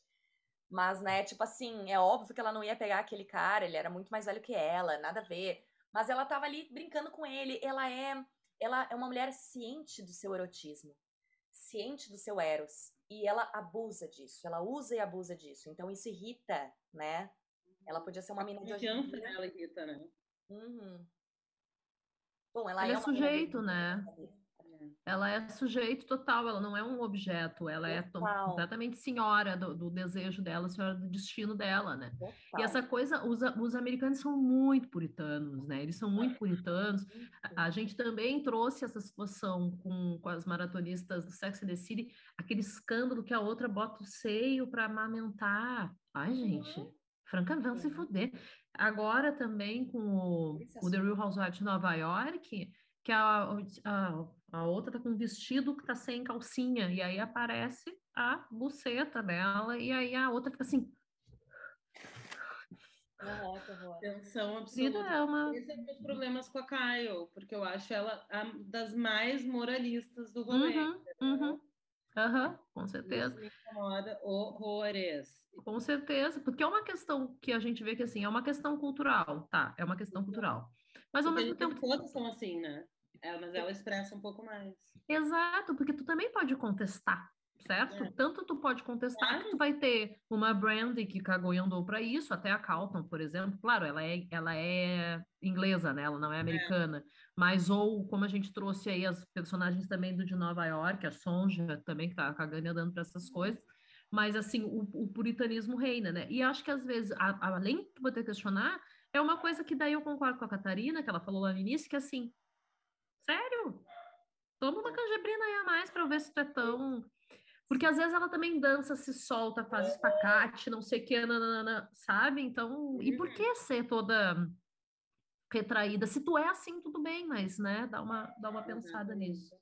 Mas, né, tipo assim, é óbvio que ela não ia pegar aquele cara, ele era muito mais velho que ela, nada a ver. Mas ela tava ali brincando com ele. Ela é, ela é uma mulher ciente do seu erotismo, ciente do seu eros. E ela abusa disso, ela usa e abusa disso. Então isso irrita, né? Ela podia ser uma A mina de hoje em dia. dela irrita, né? Uhum. Bom, ela Ela é é sujeito, né? sabe? Ela é sujeito total, ela não é um objeto, ela é to- Total. completamente senhora do, do desejo dela, senhora do destino dela, né? E Total. essa coisa, os, os americanos são muito puritanos, né? Eles são muito puritanos. A, a gente também trouxe essa situação com, com as maratonistas do Sex and the City, aquele escândalo que a outra bota o seio para amamentar. Ai, gente, francamente, vamos se Uhum. fuder. Agora também com o, o The. Real Housewives de Nova York, que a, a, a outra tá com um vestido que tá sem calcinha, e aí aparece a buceta dela, e aí a outra fica assim. Tensão absoluta. é uma... Esse é um dos problemas com a Kyle, porque eu acho ela a das mais moralistas do rolê. Uhum, uhum, aham, com certeza. Isso incomoda horrores. Com certeza, porque é uma questão que a gente vê que assim, é uma questão cultural, tá? É uma questão cultural. Mas ao Porque mesmo tempo, todas são assim, né? É, mas ela expressa um pouco mais. exato, porque tu também pode contestar, certo? É. Tanto tu pode contestar Claro. que tu vai ter uma Brandy que cagou e andou para isso, até a Carlton, por exemplo. Claro, ela é, ela é inglesa, né? Ela não é americana. Mas ou como a gente trouxe aí as personagens também do de Nova York, a Sonja também que tá cagando e andando para essas coisas. Mas assim, o, o puritanismo reina, né? E acho que às vezes, a- a- além de tu poder questionar, é uma coisa que daí eu concordo com a Catarina, que ela falou lá no início, que assim, sério? Toma uma canjibrina aí a mais para ver se tu é tão. Porque às vezes ela também dança, se solta, faz espacate, não sei o que, nananana, sabe? Então, e por que ser toda retraída. Se tu é assim, tudo bem, mas, né, dá uma, dá uma pensada nisso.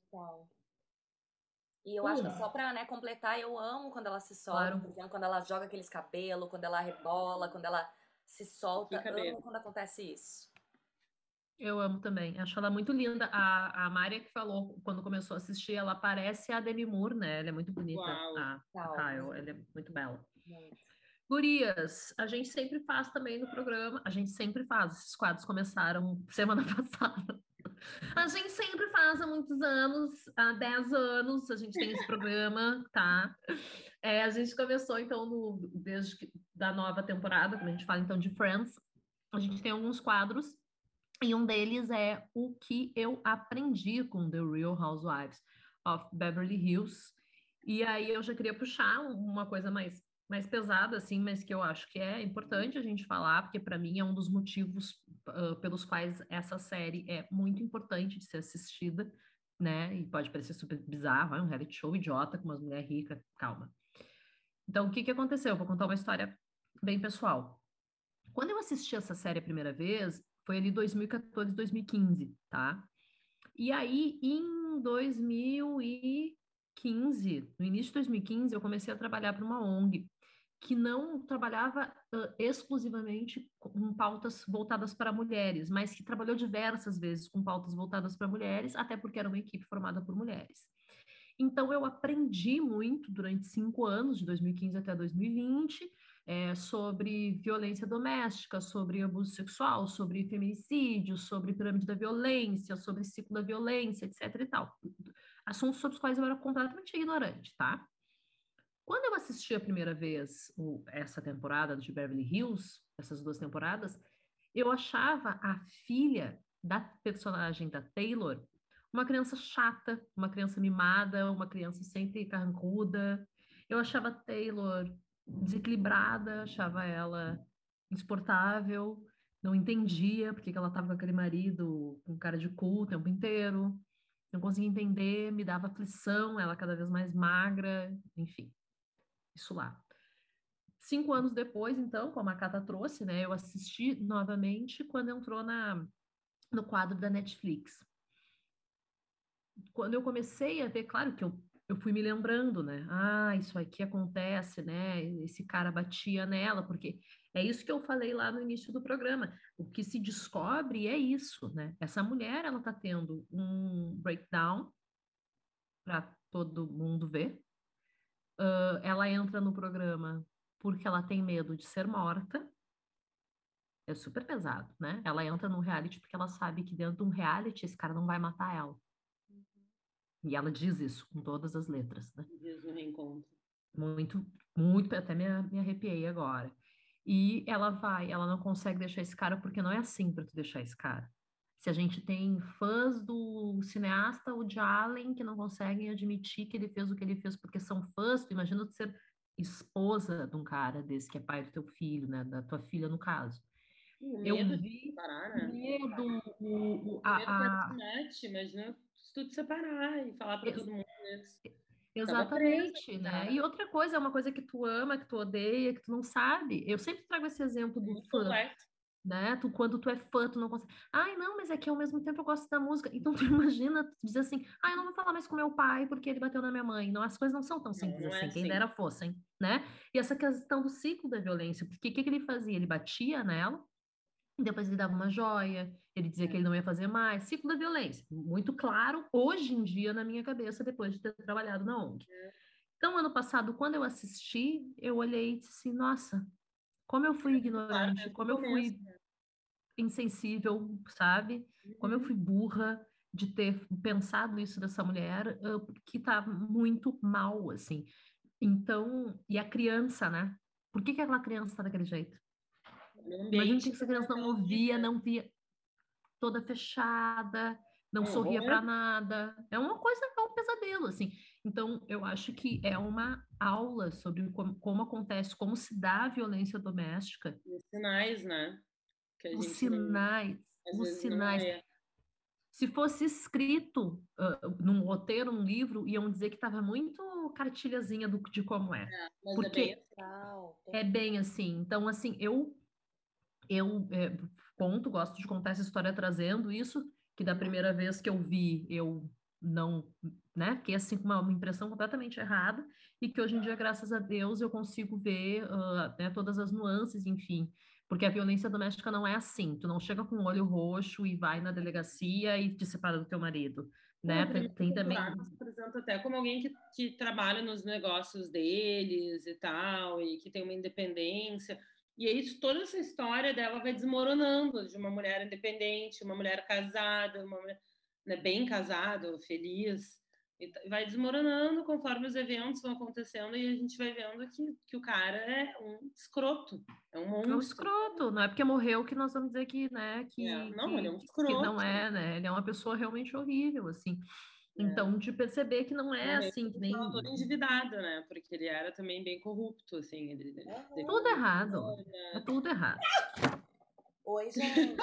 E eu acho que só pra né, completar, eu amo quando ela se solta, Claro. por exemplo, quando ela joga aqueles cabelos, quando ela rebola, quando ela se solta. Amo quando acontece isso. Eu amo também, acho ela muito linda. A, a Mária que falou quando começou a assistir, ela parece a Demi Moore, né? Ela é muito bonita, Uau. a, a Tal. Kyle, ela é muito bela. Muito. Gurias, a gente sempre faz também no programa, a gente sempre faz, esses quadros começaram semana passada. A gente sempre faz há muitos anos, há 10 anos, a gente tem esse programa, tá? É, a gente começou, então, no, desde que, da nova temporada, quando a gente fala, então, de Friends, a gente tem alguns quadros, e um deles é o que eu aprendi com The Real Housewives of Beverly Hills, e aí eu já queria puxar um- uma coisa mais mais pesada, assim, mas que eu acho que é importante a gente falar, porque para mim é um dos motivos ah, pelos quais essa série é muito importante de ser assistida, né? E pode parecer super bizarro, é um reality show idiota com umas mulheres ricas, calma. Então, o que que aconteceu? Eu vou contar uma história bem pessoal. Quando eu assisti essa série a primeira vez, foi ali 2014, 2015, tá? E aí, em 2015, no início de 2015, eu comecei a trabalhar para uma ONG que não trabalhava ah, exclusivamente com pautas voltadas para mulheres, mas que trabalhou diversas vezes com pautas voltadas para mulheres, até porque era uma equipe formada por mulheres. Então, eu aprendi muito durante cinco anos, de 2015 até 2020, eh, sobre violência doméstica, sobre abuso sexual, sobre feminicídio, sobre pirâmide da violência, sobre ciclo da violência, etc. e tal. Assuntos sobre os quais eu era completamente ignorante, tá? Quando eu assisti a primeira vez o- essa temporada de Beverly Hills, essas duas temporadas, eu achava a filha da personagem da Taylor uma criança chata, uma criança mimada, uma criança sempre carrancuda. Eu achava Taylor desequilibrada, achava ela insuportável, não entendia porque que ela estava com aquele marido com cara de cu o tempo inteiro. Não conseguia entender, me dava aflição, ela cada vez mais magra, enfim isso lá. Cinco anos depois, então, como a Cata trouxe, né, eu assisti novamente quando entrou na, no quadro da Netflix. Quando eu comecei a ver, claro que eu, eu fui me lembrando, né? Ah, isso aqui acontece, né? Esse cara batia nela, porque é isso que eu falei lá no início do programa. O que se descobre é isso, né? Essa mulher, ela tá tendo um breakdown para todo mundo ver, ah, ela entra no programa porque ela tem medo de ser morta. É super pesado, né? Ela entra no reality porque ela sabe que dentro de um reality esse cara não vai matar ela. E ela diz isso com todas as letras, né? Dias no reencontro. Muito, muito, até me, me arrepiei agora. E ela vai, ela não consegue deixar esse cara porque não é assim para tu deixar esse cara. Se a gente tem fãs do cineasta Woody Allen que não conseguem admitir que ele fez o que ele fez porque são fãs, tu imagina tu ser esposa de um cara desse que é pai do teu filho, né, da tua filha no caso. O Eu medo de vi separar, o né? medo, o, o- O a, a- imagina se tu te separar e falar Ex- todo mundo isso. Exatamente, né? E outra coisa, é uma coisa que tu ama, que tu odeia, que tu não sabe. Eu sempre trago esse exemplo do Muito fã, né? Tu, quando tu é fã, tu não consegue. Ai, não, mas é que ao mesmo tempo eu gosto da música. Então tu imagina, tu diz assim, ai, eu não vou falar mais com meu pai porque ele bateu na minha mãe. Não, as coisas não são tão simples não é assim, quem assim. dera fossem, né? E essa questão do ciclo da violência, porque o que, que ele fazia? Ele batia nela, depois ele dava uma joia, ele dizia que ele não ia fazer mais. Ciclo da violência, muito claro hoje em dia na minha cabeça, depois de ter trabalhado na ONG. Então, ano passado, quando eu assisti, eu olhei e disse assim, nossa, como eu fui ignorante, desde o como eu fui né? insensível, sabe? Como eu fui burra de ter pensado isso dessa mulher, ah, que tá muito mal, assim. Então, e a criança, né? Por que que aquela criança tá daquele jeito? No Imagina ambiente que essa criança não ouvia, não via, toda fechada, não Um sorria para nada. É uma coisa, é um pesadelo, assim. Então, eu acho que é uma aula sobre como, como acontece, como se dá a violência doméstica, Os sinais, né? A os não- sinais, às os não sinais. Se fosse escrito ah, num roteiro, num livro, iam dizer que estava muito cartilhazinha do, de como é. Mas Porque é bem é bem assim. Então, assim, eu eu é, conto, gosto de contar essa história trazendo isso, que da primeira vez que eu vi, eu não, né, fiquei assim com uma, uma impressão completamente errada, e que hoje em dia, graças a Deus, eu consigo ver uh, né, todas as nuances, enfim, porque a violência doméstica não é assim, tu não chega com o olho roxo e vai na delegacia e te separa do teu marido, né, tem, tem também... Se apresenta até como alguém que, que trabalha nos negócios deles e tal, e que tem uma independência, e aí toda essa história dela vai desmoronando, de uma mulher independente, uma mulher casada, uma mulher né, bem casada, feliz, e vai desmoronando conforme os eventos vão acontecendo e a gente vai vendo que, que o cara é um escroto, é um monstro. É um escroto, não é porque morreu que nós vamos dizer que, né, que... É, não, que, ele é um escroto. Que não é, né, ele é uma pessoa realmente horrível, assim. É. Então, de perceber que não é assim, que nem. Todo endividado, né? Porque ele era também bem corrupto, assim. Ele, ele tudo errado. É tudo errado. Oi, gente.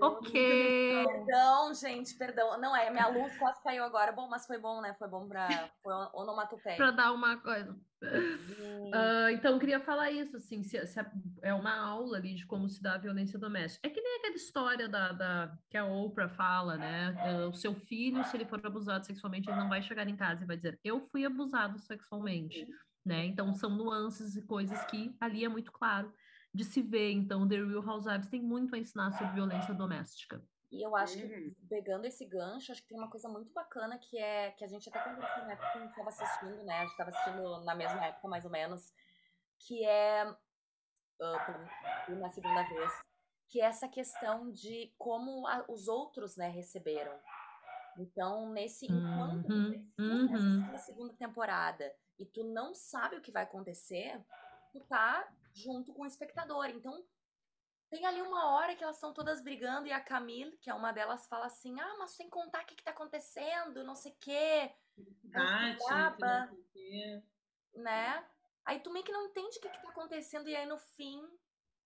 Ok. Perdão, gente, perdão. Não, é, minha luz quase caiu agora. Bom, mas foi bom, né? Foi bom pra foi onomatopeia. pra dar uma coisa. Uh, então, queria falar isso, assim, se, se, é uma aula ali de como se dá a violência doméstica. É que nem aquela história da, da que a Oprah fala, né? Uh, o seu filho, se ele for abusado sexualmente, ele não vai chegar em casa e vai dizer, eu fui abusado sexualmente, né? Então, são nuances e coisas que ali é muito claro de se ver. Então, The Real Housewives tem muito a ensinar sobre violência doméstica. E eu acho que, uhum. pegando esse gancho, acho que tem uma coisa muito bacana que é que a gente até conversou na época que a gente estava assistindo, né? A gente estava assistindo na mesma época, mais ou menos, que é. Uh, na segunda vez, que é essa questão de como a, os outros, né, receberam. Então, nesse enquanto uhum, uhum. na segunda temporada e tu não sabe o que vai acontecer, tu tá junto com o espectador. Então, tem ali uma hora que elas estão todas brigando e a Camille, que é uma delas, fala assim: Ah, mas sem contar o que, que tá acontecendo, não sei o quê. Bate, né? Aí tu meio que não entende o que, que tá acontecendo, e aí no fim,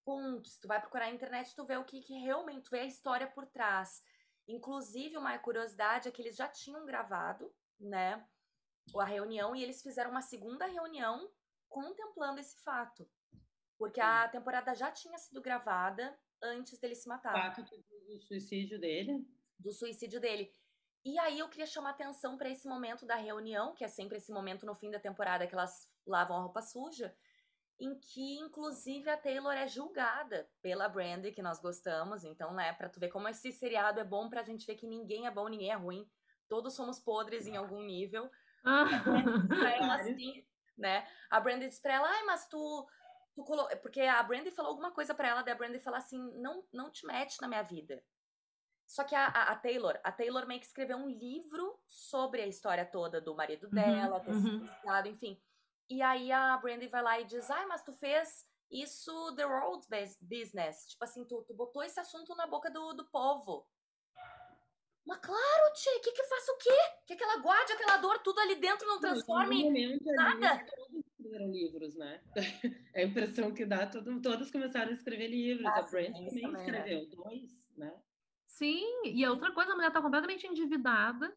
ponto. Se tu vai procurar na internet, tu vê o que, que realmente, tu vê a história por trás. Inclusive, uma curiosidade é que eles já tinham gravado, né? A reunião, e eles fizeram uma segunda reunião contemplando esse fato. Porque a temporada já tinha sido gravada antes dele se matar. Fato do suicídio dele? Do suicídio dele. E aí eu queria chamar atenção para esse momento da reunião, que é sempre esse momento no fim da temporada que elas lavam a roupa suja, em que inclusive a Taylor é julgada pela Brandy, que nós gostamos. Então, né, para tu ver como esse seriado é bom pra gente ver que ninguém é bom, ninguém é ruim. Todos somos podres em algum nível. Ah. A ela, assim, né? A Brandy diz pra ela, ai, mas tu tu colo... porque a Brandy falou alguma coisa para ela, da Brandy falar assim, não, não te mete na minha vida. Só que a, a, a, Taylor, a Taylor meio que escreveu um livro sobre a história toda do marido uhum, dela, ter uhum. enfim. E aí a Brandy vai lá e diz, ai, mas tu fez isso the world business. Tipo assim, tu, tu botou esse assunto na boca do, do povo. Mas claro, tia, que que faça o quê? Que aquela guarde, aquela dor, tudo ali dentro não transforme em nada? todos escreveram livros, né? É a impressão que dá, todo, todas começaram a escrever livros. Ah, a Brand também, também escreveu é. dois, né? Sim, e a outra coisa, a mulher tá completamente endividada.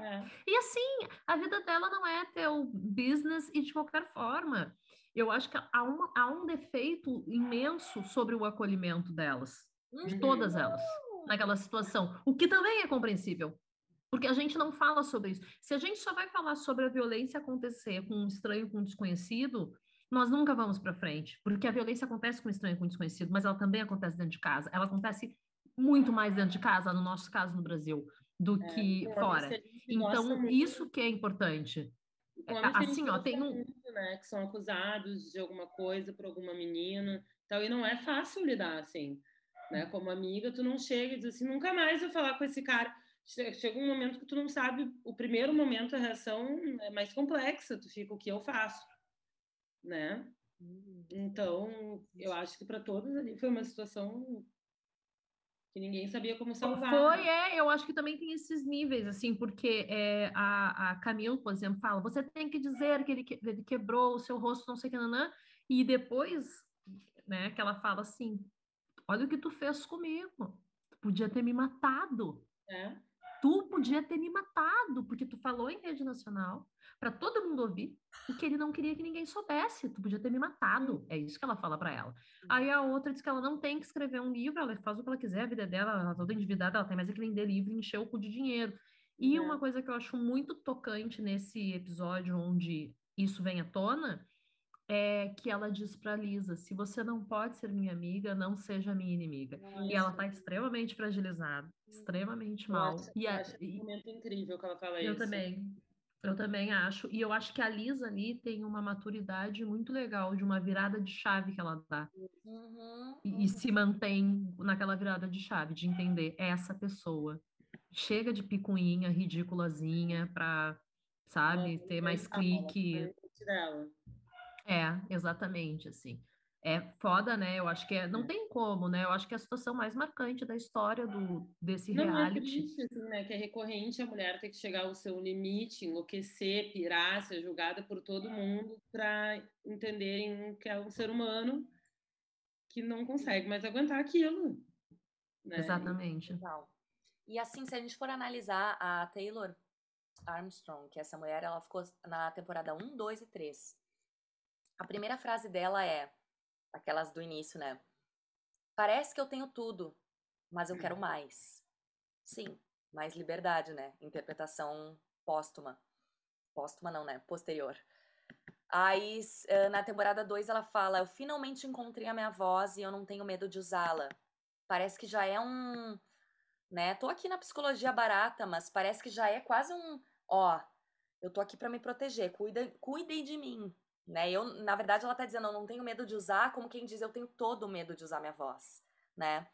É. E assim, a vida dela não é ter o business e de qualquer forma. Eu acho que há, uma, há um defeito imenso sobre o acolhimento delas, uhum. de todas elas naquela situação, o que também é compreensível. Porque a gente não fala sobre isso. Se a gente só vai falar sobre a violência acontecer com um estranho, com um desconhecido, nós nunca vamos para frente. Porque a violência acontece com um estranho, com um desconhecido, mas ela também acontece dentro de casa. Ela acontece muito mais dentro de casa, no nosso caso no Brasil, do é, que fora. Então, isso que é importante. É, assim, ó, tem um. Muito, né, que são acusados de alguma coisa por alguma menina. Então, e não é fácil lidar assim né? Como amiga, tu não chega e diz assim, nunca mais vou falar com esse cara. Chega um momento que tu não sabe, o primeiro momento a reação é mais complexa, tu fica o que eu faço, né? Uhum. Então, eu acho que para todos ali foi uma situação que ninguém sabia como salvar. Foi, é, eu acho que também tem esses níveis, assim, porque é, a, a Camille, por exemplo, fala, você tem que dizer que ele, que, ele quebrou o seu rosto, não sei o que, nanã, e depois, né, que ela fala assim, olha o que tu fez comigo. Tu podia ter me matado. É. Tu podia ter me matado, porque tu falou em rede nacional para todo mundo ouvir o que ele não queria que ninguém soubesse. Tu podia ter me matado. É isso que ela fala para ela. Aí a outra diz que ela não tem que escrever um livro, ela faz o que ela quiser, a vida dela, ela tá toda endividada, ela tem mais é que vender livro e encher o cu de dinheiro. E É. uma coisa que eu acho muito tocante nesse episódio onde isso vem à tona é que ela diz para Lisa: se você não pode ser minha amiga, não seja minha inimiga. E ela tá extremamente fragilizada, extremamente Eu mal. acho, E eu a- acho e- um momento incrível que ela fala eu isso. também. Eu também acho. E eu acho que a Lisa ali tem uma maturidade muito legal, de uma virada de chave que ela dá. Uhum, E, e se mantém naquela virada de chave, de entender é essa pessoa. Chega de picuinha, ridiculazinha, pra, sabe, ter mais clique. dela. É, exatamente, assim. É foda, né? Eu acho que é, não tem como, né? Eu acho que é a situação mais marcante da história do, desse Não, é reality. triste, assim, né? Que é recorrente a mulher ter que chegar ao seu limite, enlouquecer, pirar, ser julgada por todo mundo para entenderem que é um ser humano que não consegue mais aguentar aquilo. Né? Exatamente. E assim, se a gente for analisar a Taylor Armstrong, que essa mulher, ela ficou na temporada 1, 2 e 3. A primeira frase dela é aquelas do início, né? Parece que eu tenho tudo, mas eu quero mais. Sim, mais liberdade, né? Interpretação póstuma. Póstuma não, né? Posterior. Aí, eh, na temporada 2, ela fala: Eu finalmente encontrei a minha voz e eu não tenho medo de usá-la. Parece que já é um. Né? Tô aqui na psicologia barata, mas parece que já é quase um. Ó, eu tô aqui pra me proteger, cuida, cuidem de mim. Né? Eu, na verdade, ela tá dizendo: Eu não tenho medo de usar, como quem diz, eu tenho todo o medo de usar minha voz. Né?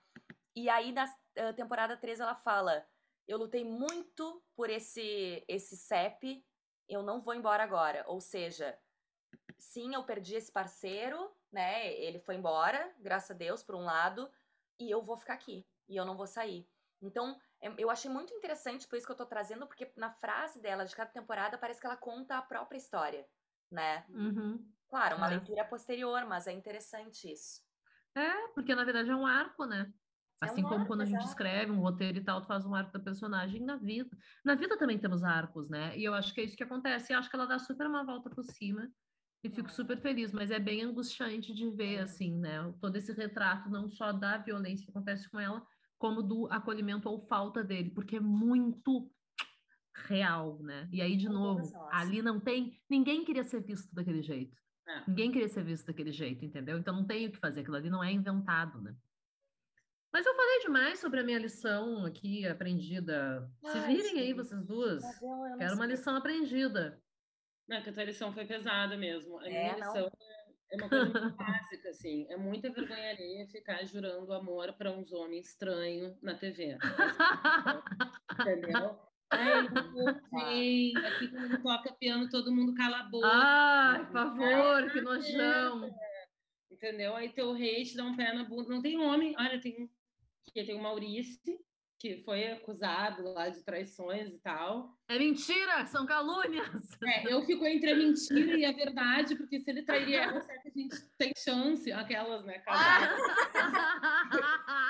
E aí, na eh, temporada 3, ela fala: Eu lutei muito por esse, esse CEP, eu não vou embora agora. Ou seja, sim, eu perdi esse parceiro, né? Ele foi embora, graças a Deus, por um lado, e eu vou ficar aqui, e eu não vou sair. Então, é- eu achei muito interessante, por isso que eu tô trazendo, porque na frase dela de cada temporada parece que ela conta a própria história, né? Uhum. Claro, uma É. leitura posterior, mas é interessante isso. É, porque na verdade é um arco, né? É Assim um como arco, quando a gente exato. escreve um roteiro e tal, tu faz um arco da personagem na vida. Na vida também temos arcos, né? E eu acho que é isso que acontece. E acho que ela dá super uma volta por cima e fico super feliz, mas é bem angustiante de ver, assim, né? Todo esse retrato, não só da violência que acontece com ela, como do acolhimento ou falta dele, porque é muito real, né? E aí, de novo, ali não tem. Ninguém queria ser visto daquele jeito. É. Ninguém queria ser visto daquele jeito, entendeu? Então não tem o que fazer, aquilo ali não é inventado, né? Mas eu falei demais sobre a minha lição aqui aprendida. Se Ai, virem aí, vocês duas. Eu, Quero uma lição aprendida. Não, que a tua lição foi pesada mesmo. A É, minha não. lição é uma coisa muito básica, assim. É muita vergonha alheia ficar jurando amor para uns homens estranhos na TV. Entendeu? Ai. Aqui quando toca piano, todo mundo cala a boca. Ai, por favor, que nojão. Entendeu? Aí teu hate dá um pé na bunda. Não tem homem. Olha, tem, que tem o Maurício, que foi acusado lá de traições e tal. É mentira, são calúnias. É, eu fico entre a mentira e a verdade, porque se ele trairia ela, será que a gente tem chance? Aquelas, né? Casar.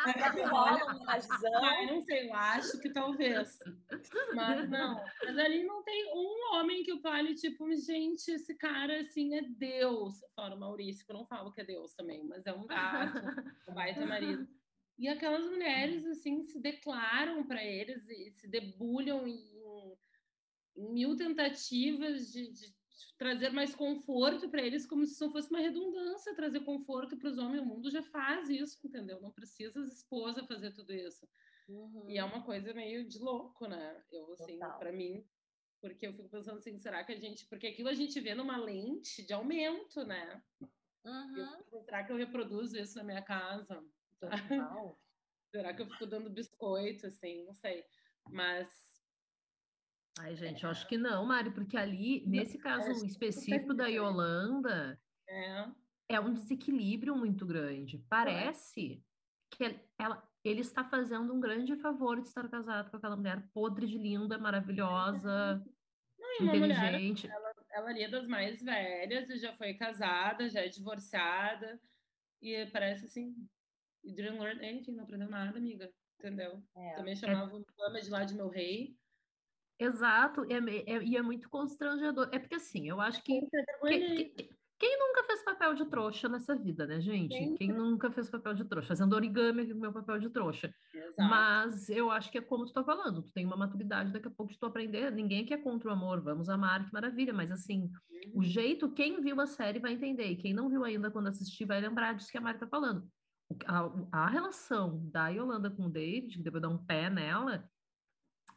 Será que rola um homenagezão? Ah, eu não sei, eu acho que talvez. Mas não. Mas ali não tem um homem que eu fale, tipo, gente, esse cara, assim, é Deus. Fora o Maurício, que eu não falo que é Deus também, mas é um gato, um baita marido. E aquelas mulheres, assim, se declaram para eles e se debulham em, em mil tentativas de, de trazer mais conforto para eles, como se isso fosse uma redundância trazer conforto para os homens. O mundo já faz isso, entendeu? Não precisa as esposas fazer tudo isso. Uhum. E é uma coisa meio de louco, né? Eu, assim, para mim, porque eu fico pensando assim, será que a gente. Porque aquilo a gente vê numa lente de aumento, né? Eu Uhum. pensando, será que eu reproduzo isso na minha casa? Total. Será que eu fico dando biscoito, assim? Não sei. Mas. Ai, gente, eu acho que não, Mari, porque ali, nesse caso acho que específico da. Yolanda, É, é um desequilíbrio muito grande. Parece que ele- ela, ele está fazendo um grande favor de estar casado com aquela mulher podre de linda, maravilhosa, Não, e uma mulher, inteligente. ela ali é das mais velhas e já foi casada, já é divorciada. E parece assim. E didn't learn anything, não aprendeu nada, amiga. Entendeu? É. Também chamava o de lá de meu rei. Exato, e é, é- e é muito constrangedor. É porque assim, eu acho que quem nunca fez papel de trouxa nessa vida, né, gente? Sempre. Quem nunca fez papel de trouxa? Fazendo origami meu papel de trouxa. Exato. Mas eu acho que é como tu tá falando, tu tem uma maturidade, daqui a pouco de tu aprender. Ninguém aqui é contra o amor, vamos amar, que maravilha. Mas assim, o jeito, quem viu a série vai entender, e quem não viu ainda quando assistir vai lembrar disso que a Mari tá falando. A, a relação da Yolanda com o David, que depois dá um pé nela,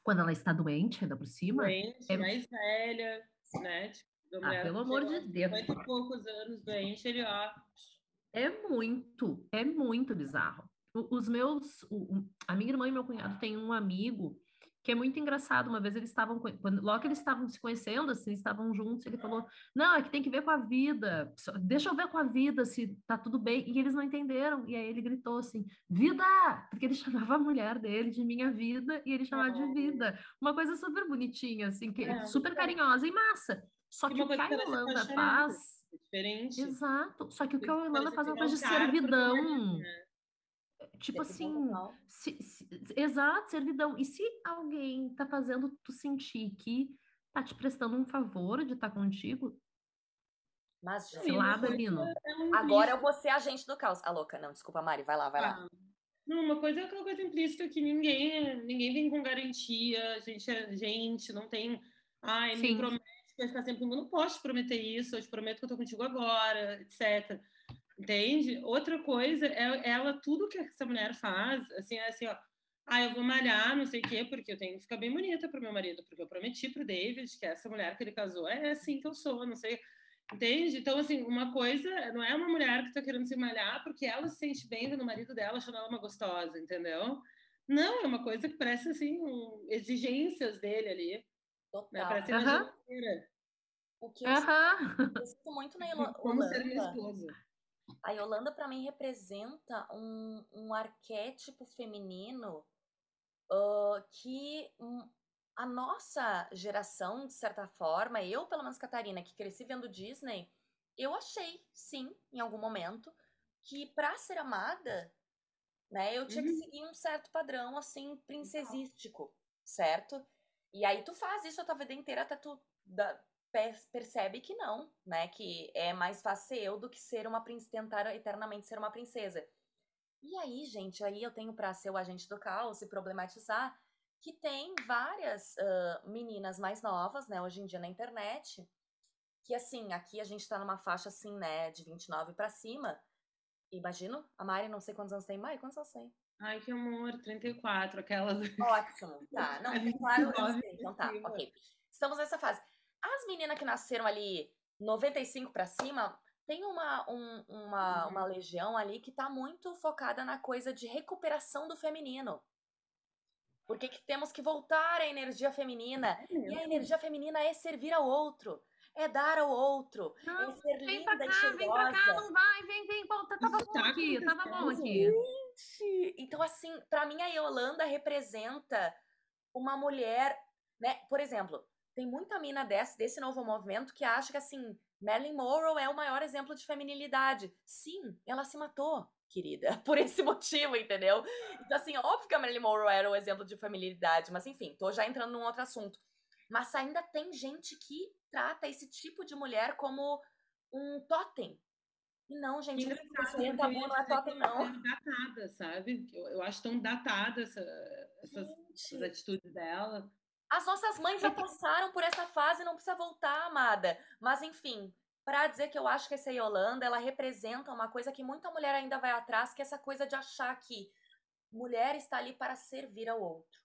quando ela está doente, ainda por cima, Doente, é- mais velha, né? Tipo, Ah, mulher pelo amor de Deus. 50 e poucos anos doente, ele, ó. É muito, é muito bizarro. Os meus, o- a minha irmã e meu cunhado têm um amigo que é muito engraçado. Uma vez eles estavam, quando, logo que eles estavam se conhecendo, assim, estavam juntos, ele falou: Não, é que tem que ver com a vida, deixa eu ver com a vida se tá tudo bem. E eles não entenderam. E aí ele gritou assim: Vida! Porque ele chamava a mulher dele de minha vida e ele chamava de Oh. vida. Uma coisa super bonitinha, assim, que, É, super carinhosa e massa. Só que uma o que a que apaixonava. faz. É diferente. Exato. Só que o que a faz é uma que coisa de é servidão. né? Tipo assim, se- se- exato, servidão. E se alguém tá fazendo tu sentir que tá te prestando um favor de estar contigo, Mas, se lava, Lino. é agora eu vou ser agente do caos. A louca, não, desculpa, Mari, vai lá, vai lá. Ah, Não, uma coisa é aquela coisa implícita que ninguém, ninguém vem com garantia, a gente é gente, não tem. Ai, me Sim. promete que vai ficar sempre comigo. Não posso te prometer isso, eu te prometo que eu tô contigo agora, etc. Entende? Outra coisa é ela, tudo que essa mulher faz, assim, é assim, ó. Ah, eu vou malhar, não sei o quê, porque eu tenho que ficar bem bonita pro meu marido, porque eu prometi pro David que essa mulher que ele casou é assim que eu sou, não sei. Entende? Então, assim, uma coisa não é uma mulher que tá querendo se malhar porque ela se sente bem vendo o marido dela achando ela uma gostosa, entendeu? Não, é uma coisa que parece, assim, um- exigências dele ali, né? Total. Parece uma Aham. geladeira. O que eu, Aham. eu sinto muito na Como ser minha esposa. A Yolanda para mim representa um, um arquétipo feminino ah, que hum, a nossa geração, de certa forma, eu, pelo menos, Catarina, que cresci vendo Disney, eu achei, sim, em algum momento, que para ser amada, né, eu tinha que Uhum. seguir um certo padrão, assim, princesístico, certo? E aí tu faz isso a tua vida inteira até tu da- percebe que não, né? Que é mais fácil ser eu do que ser uma princesa, tentar eternamente ser uma princesa. E aí, gente, aí eu tenho pra ser o agente do caos e problematizar que tem várias ah, meninas mais novas, né, hoje em dia na internet, que assim, aqui a gente tá numa faixa assim, né, de 29 pra cima. Imagino, a Mari, não sei quantos anos tem. Mari, quantos anos tem? Ai, que amor, 34, aquelas. Ótimo, tá. Não, claro, eu 29 sei. Então tá, pra cima. ok. Estamos nessa fase. As meninas que nasceram ali 95 pra cima, tem uma, um- uma, Uhum. uma legião ali que tá muito focada na coisa de recuperação do feminino. Porque que temos que voltar à energia feminina. E a energia feminina é servir ao outro, é dar ao outro, é Não, ser vem linda pra cá, vem pra cá, não vai, vem, vem, tá- tava Isso bom tá aqui, tava bom aqui. Gente, Então, assim, pra mim a Yolanda representa uma mulher, né? Por exemplo, tem muita mina desse, desse novo movimento que acha que, assim, Marilyn Monroe é o maior exemplo de feminilidade. Sim, ela se matou, querida, por esse motivo, entendeu? Então, assim, óbvio que a Marilyn Monroe era o exemplo de feminilidade, mas enfim, tô já entrando num outro assunto. Mas ainda tem gente que trata esse tipo de mulher como um totem. E não, gente, porque eu tabu não é totem, é não. datada, sabe? Eu, eu acho tão datada essa, essas, essas atitudes dela. As nossas mães já passaram por essa fase, não precisa voltar, amada. Mas enfim, pra dizer que eu acho que essa Yolanda, ela representa uma coisa que muita mulher ainda vai atrás, que é essa coisa de achar que mulher está ali para servir ao outro.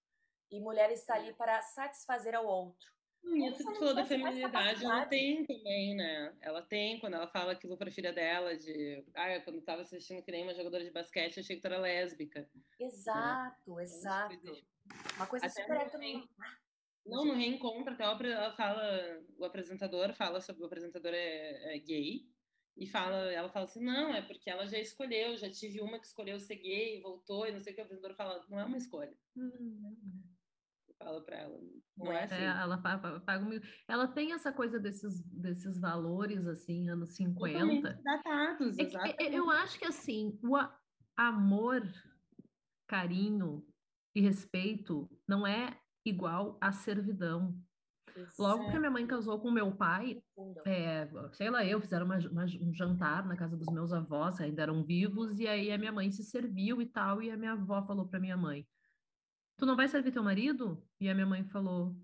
E mulher está ali para satisfazer ao outro. Hum, Isso que Essa tu falou da feminilidade, ela tem também, né? Ela tem, quando ela fala aquilo pra filha dela, de. Ah, quando tava assistindo que nem uma jogadora de basquete, eu achei que tu era lésbica. Exato, exato. Uma coisa Até super Não, no reencontro, até ela fala, o apresentador fala sobre o apresentador é, é gay. E fala, ela fala assim, não, é porque ela já escolheu, já tive uma que escolheu ser gay, voltou, e não sei o que, o apresentador fala, não é uma escolha. Fala pra ela, não é Ué, assim. É, ela pa- pa- paga mil- Ela tem essa coisa desses, desses valores, assim, anos 50. Totalmente datados, É é- eu acho que assim, o amor, carinho e respeito não é igual a servidão. Logo que a minha mãe casou com meu pai, é, sei lá, eu fizeram uma, uma, um jantar na casa dos meus avós, ainda eram vivos, e aí a minha mãe se serviu e tal, e a minha avó falou para minha mãe: Tu não vai servir teu marido? E a minha mãe falou: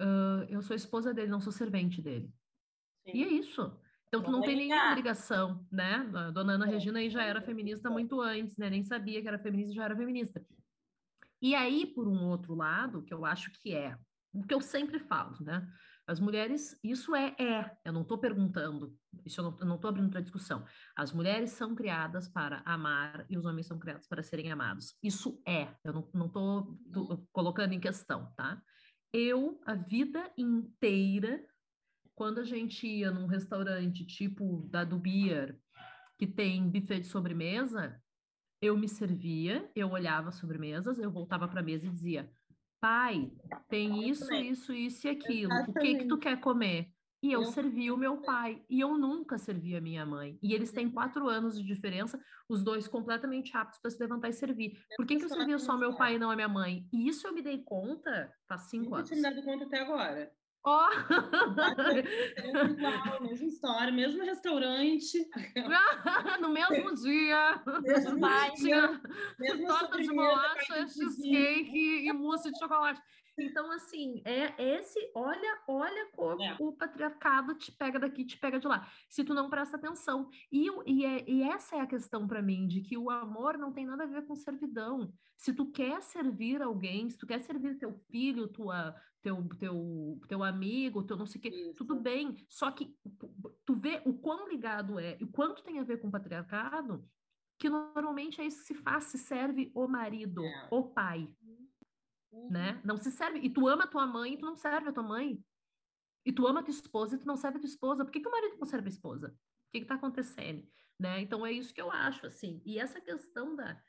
uh, Eu sou esposa dele, não sou servente dele. Sim. E é isso. Então, tu não tem nenhuma ligação, né? A dona Ana Regina aí já era feminista muito antes, né? Nem sabia que era feminista, já era feminista. E aí, por um outro lado, que eu acho que é o que eu sempre falo, né? As mulheres, isso é, é, eu não estou perguntando, isso eu não estou abrindo para discussão. As mulheres são criadas para amar e os homens são criados para serem amados. Isso é, eu não estou colocando em questão, tá? Eu, a vida inteira, quando a gente ia num restaurante tipo da do que tem buffet de sobremesa, eu me servia, eu olhava as sobremesas, eu voltava para a mesa e dizia: pai, tem isso, isso, isso e aquilo. O que que tu quer comer? E eu servi o meu pai, e eu nunca servi a minha mãe. E eles têm quatro anos de diferença, os dois completamente aptos para se levantar e servir. Por que, que eu servia só meu pai e não a minha mãe? E isso eu me dei conta faz cinco anos. Nunca tinha me dado conta até agora. Ó! Oh. igual, mesma história, mesmo restaurante. no mesmo dia. Mesmo Tinha torta de bolacha, cheesecake e mousse de chocolate. Então, assim, é esse, olha, olha como é. o patriarcado te pega daqui, te pega de lá. Se tu não presta atenção. E, e, é, e essa é a questão para mim, de que o amor não tem nada a ver com servidão. Se tu quer servir alguém, se tu quer servir teu filho, tua, teu, teu, teu amigo, teu não sei o quê, tudo bem. Só que tu vê o quão ligado é, e o quanto tem a ver com o patriarcado, que normalmente é isso que se faz, se serve o marido, é. o pai. Uhum. Né? Não se serve. E tu ama tua mãe e tu não serve a tua mãe. E tu ama tua esposa e tu não serve a tua esposa. Por que, que o marido não serve a esposa? O que está acontecendo? Né? Então é isso que eu acho, assim. E essa questão da,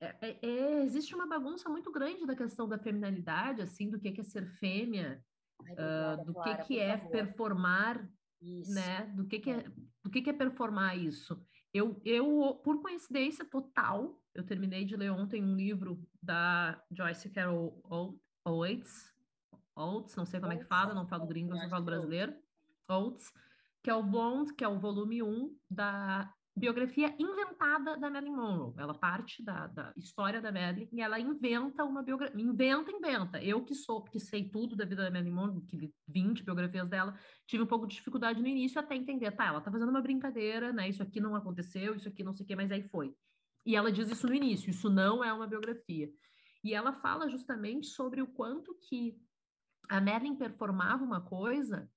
é, é, é, existe uma bagunça muito grande da questão da feminilidade, assim, do que, é ser fêmea, Ai, uh, do Clara, que, que é favor. performar, isso. né? Do que, que é, do que, que é performar isso. Eu, eu, por coincidência total, eu terminei de ler ontem um livro da Joyce Carol Oates, Oates, não sei como é que fala, não falo gringo, não falo brasileiro, Oates, que é o Blonde, que é o volume 1 da biografia inventada da Marilyn Monroe. Ela parte da, da história da Marilyn e ela inventa uma biografia. Inventa, inventa. Eu que sou, que sei tudo da vida da Marilyn Monroe, que vi 20 biografias dela, tive um pouco de dificuldade no início até entender. Tá, ela tá fazendo uma brincadeira, né? Isso aqui não aconteceu, isso aqui não sei o quê, mas aí foi. E ela diz isso no início, isso não é uma biografia. E ela fala justamente sobre o quanto que a Marilyn performava uma coisa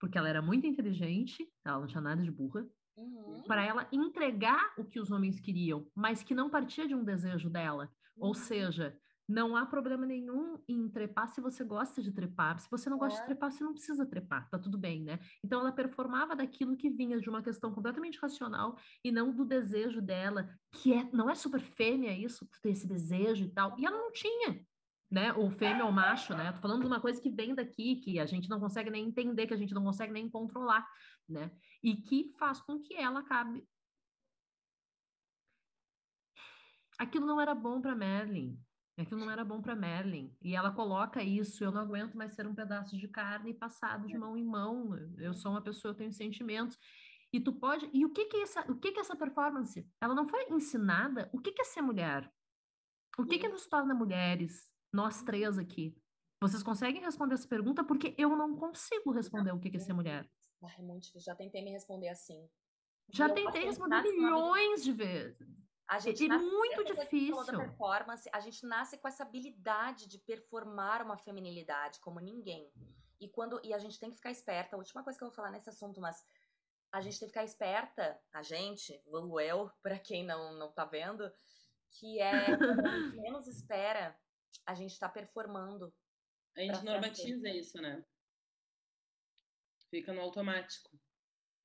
porque ela era muito inteligente, ela não tinha nada de burra, uhum. para ela entregar o que os homens queriam, mas que não partia de um desejo dela. Uhum. Ou seja, não há problema nenhum em trepar se você gosta de trepar. Se você não gosta é. de trepar, você não precisa trepar, tá tudo bem, né? Então ela performava daquilo que vinha de uma questão completamente racional e não do desejo dela, que é, não é super fêmea isso, ter esse desejo e tal. E ela não tinha né? Ou fêmea ou macho, né? Tô falando de uma coisa que vem daqui, que a gente não consegue nem entender, que a gente não consegue nem controlar, né? E que faz com que ela acabe. Aquilo não era bom para Merlin. Aquilo não era bom para Merlin. E ela coloca isso, eu não aguento mais ser um pedaço de carne passado de mão em mão. Eu sou uma pessoa, eu tenho sentimentos. E tu pode. E o que que é essa, o que que essa performance? Ela não foi ensinada o que que é ser mulher. O que que nos torna mulheres? Nós três aqui. Vocês conseguem responder essa pergunta? Porque eu não consigo responder o que é ser mulher. Ai, muito difícil. Já tentei me responder assim. Já tentei responder milhões de vezes. A gente é muito difícil. performance, a gente nasce com essa habilidade de performar uma feminilidade como ninguém. E quando e a gente tem que ficar esperta. A última coisa que eu vou falar nesse assunto, mas a gente tem que ficar esperta, a gente, eu, para quem não não tá vendo, que é menos espera a gente está performando. A gente normatiza isso, né? Fica no automático.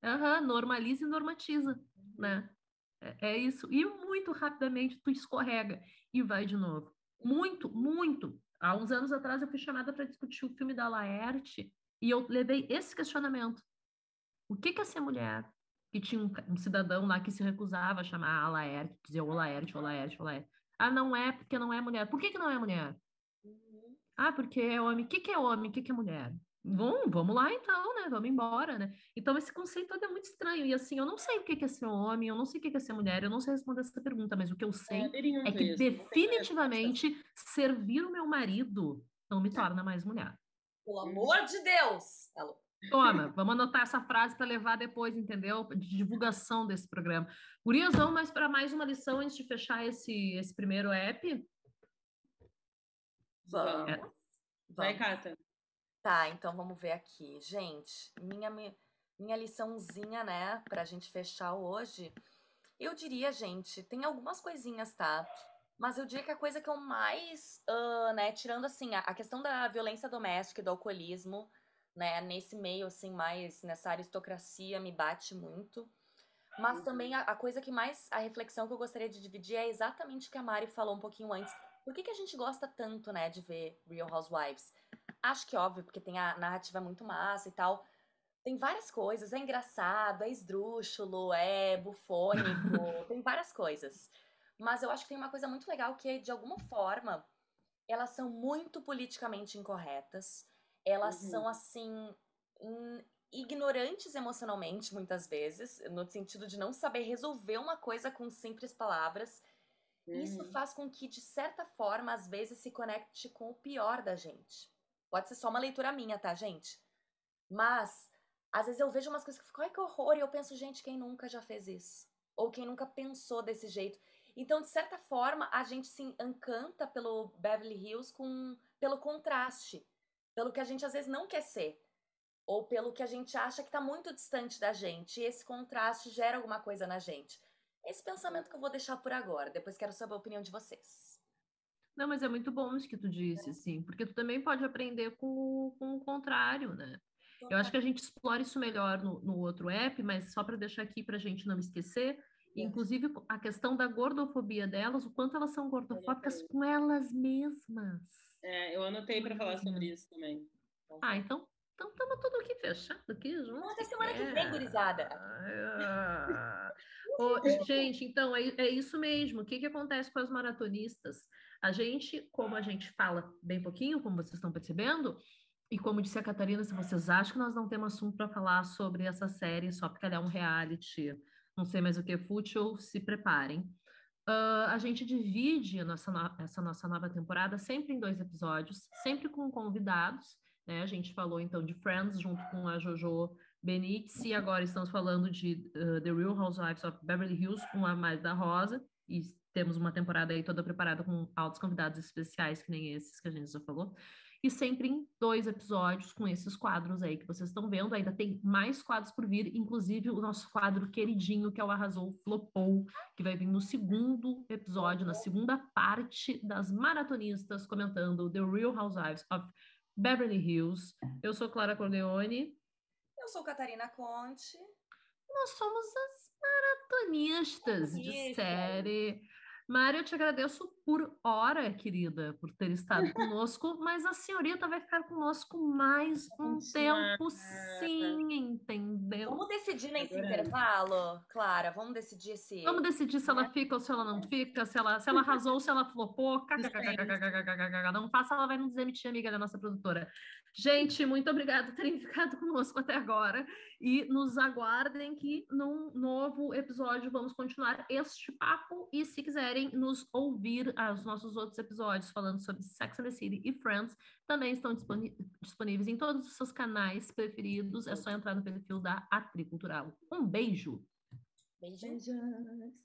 Aham, uhum, normaliza e normatiza, uhum. né? É, é, isso. E muito rapidamente tu escorrega e vai de novo. Muito, muito. Há uns anos atrás eu fui chamada para discutir o filme da Laerte e eu levei esse questionamento. O que, que é ser mulher? que tinha um, um cidadão lá que se recusava a chamar a Laerte, dizia o Laerte, o Laerte, o Laerte. Ah, não é porque não é mulher. Por que, que não é mulher? Uhum. Ah, porque é homem. O que, que é homem? O que, que é mulher? Bom, vamos lá então, né? Vamos embora, né? Então, esse conceito todo é muito estranho. E assim, eu não sei o que é ser homem, eu não sei o que é ser mulher, eu não sei responder essa pergunta, mas o que eu sei É, é que isso, definitivamente servir o meu marido não me torna mais mulher. Pelo amor de Deus! Alô. Toma, vamos anotar essa frase para levar depois, entendeu? De divulgação desse programa. Gurias, vamos mais para mais uma lição antes de fechar esse, esse primeiro app? Vamos. É. Vai, Vamos. Cata. Tá, então vamos ver aqui. Gente, minha, mi- minha liçãozinha, né, pra gente fechar hoje. Eu diria, gente, tem algumas coisinhas, tá? Mas eu diria que a coisa que eu mais, ah, né, tirando assim, a, a questão da violência doméstica e do alcoolismo, né, nesse meio, assim, mais nessa aristocracia me bate muito. Mas também a, a coisa que mais, a reflexão que eu gostaria de dividir é exatamente o que a Mari falou um pouquinho antes. Por que, que a gente gosta tanto, né, de ver Real Housewives? Acho que óbvio, porque tem a narrativa muito massa e tal. Tem várias coisas, é engraçado, é esdrúxulo, é bufônico, tem várias coisas. Mas eu acho que tem uma coisa muito legal que, de alguma forma, elas são muito politicamente incorretas. Elas Uhum. são, assim, ignorantes emocionalmente, muitas vezes, no sentido de não saber resolver uma coisa com simples palavras. Isso Uhum. faz com que, de certa forma, às vezes se conecte com o pior da gente. Pode ser só uma leitura minha, tá, gente? Mas, às vezes eu vejo umas coisas que fico, ai que horror, e eu penso, gente, quem nunca já fez isso? Ou quem nunca pensou desse jeito? Então, de certa forma, a gente se encanta pelo Beverly Hills com, pelo contraste, pelo que a gente às vezes não quer ser, ou pelo que a gente acha que tá muito distante da gente, e esse contraste gera alguma coisa na gente. Esse pensamento que eu vou deixar por agora, depois quero saber a opinião de vocês. Não, mas é muito bom isso que tu disse, assim, porque tu também pode aprender com, o- com o contrário, né? Eu acho que a gente explora isso melhor no, no outro app, mas só para deixar aqui para a gente não esquecer, inclusive a questão da gordofobia delas, o quanto elas são gordofóbicas com elas mesmas. É, eu anotei para falar sobre isso também. Ah, então então estamos tudo aqui fechado aqui junto. Até semana que vem, gurizada. Ah, ô, gente, então é, é isso mesmo. O que, que acontece com as maratonistas? A gente, como a gente fala bem pouquinho, como vocês estão percebendo, e como disse a Catarina, se vocês acham que nós não temos assunto para falar sobre essa série, só porque ela é um reality, não sei mais o que, fútil, se preparem. Ah, a gente divide nossa, no- essa nossa nova temporada sempre em dois episódios, sempre com convidados. Né? A gente falou então de Friends junto com a Jojo Benítez, e agora estamos falando de uh, The Real Housewives of Beverly Hills com a Magda Rosa, e temos uma temporada aí toda preparada com altos convidados especiais, que nem esses que a gente já falou, e sempre em dois episódios com esses quadros aí que vocês estão vendo, ainda tem mais quadros por vir, inclusive o nosso quadro queridinho, que é o Arrasou Flopou, que vai vir no segundo episódio, na segunda parte das maratonistas comentando The Real Housewives of Beverly Hills. Eu sou Clara Corleone. Eu sou Catarina Conte. Nós somos as maratonistas de série. Mário, eu te agradeço por hora, querida, por ter estado conosco, mas a senhorita vai ficar conosco mais um tempo, sim, entendeu? Vamos decidir nesse é. intervalo, Clara? Vamos decidir se. Vamos decidir se ela né? fica ou se ela não fica, se ela, se ela arrasou ou se ela flopou. Não faça, ela vai nos demitir, amiga da nossa produtora. Gente, muito obrigada por terem ficado conosco até agora. E nos aguardem que num novo episódio vamos continuar este papo. E se quiserem nos ouvir os nossos outros episódios falando sobre Sex and the City e Friends, também estão disponíveis em todos os seus canais preferidos. É só entrar no perfil da Atricultural. Um beijo! Beijo. Beijos.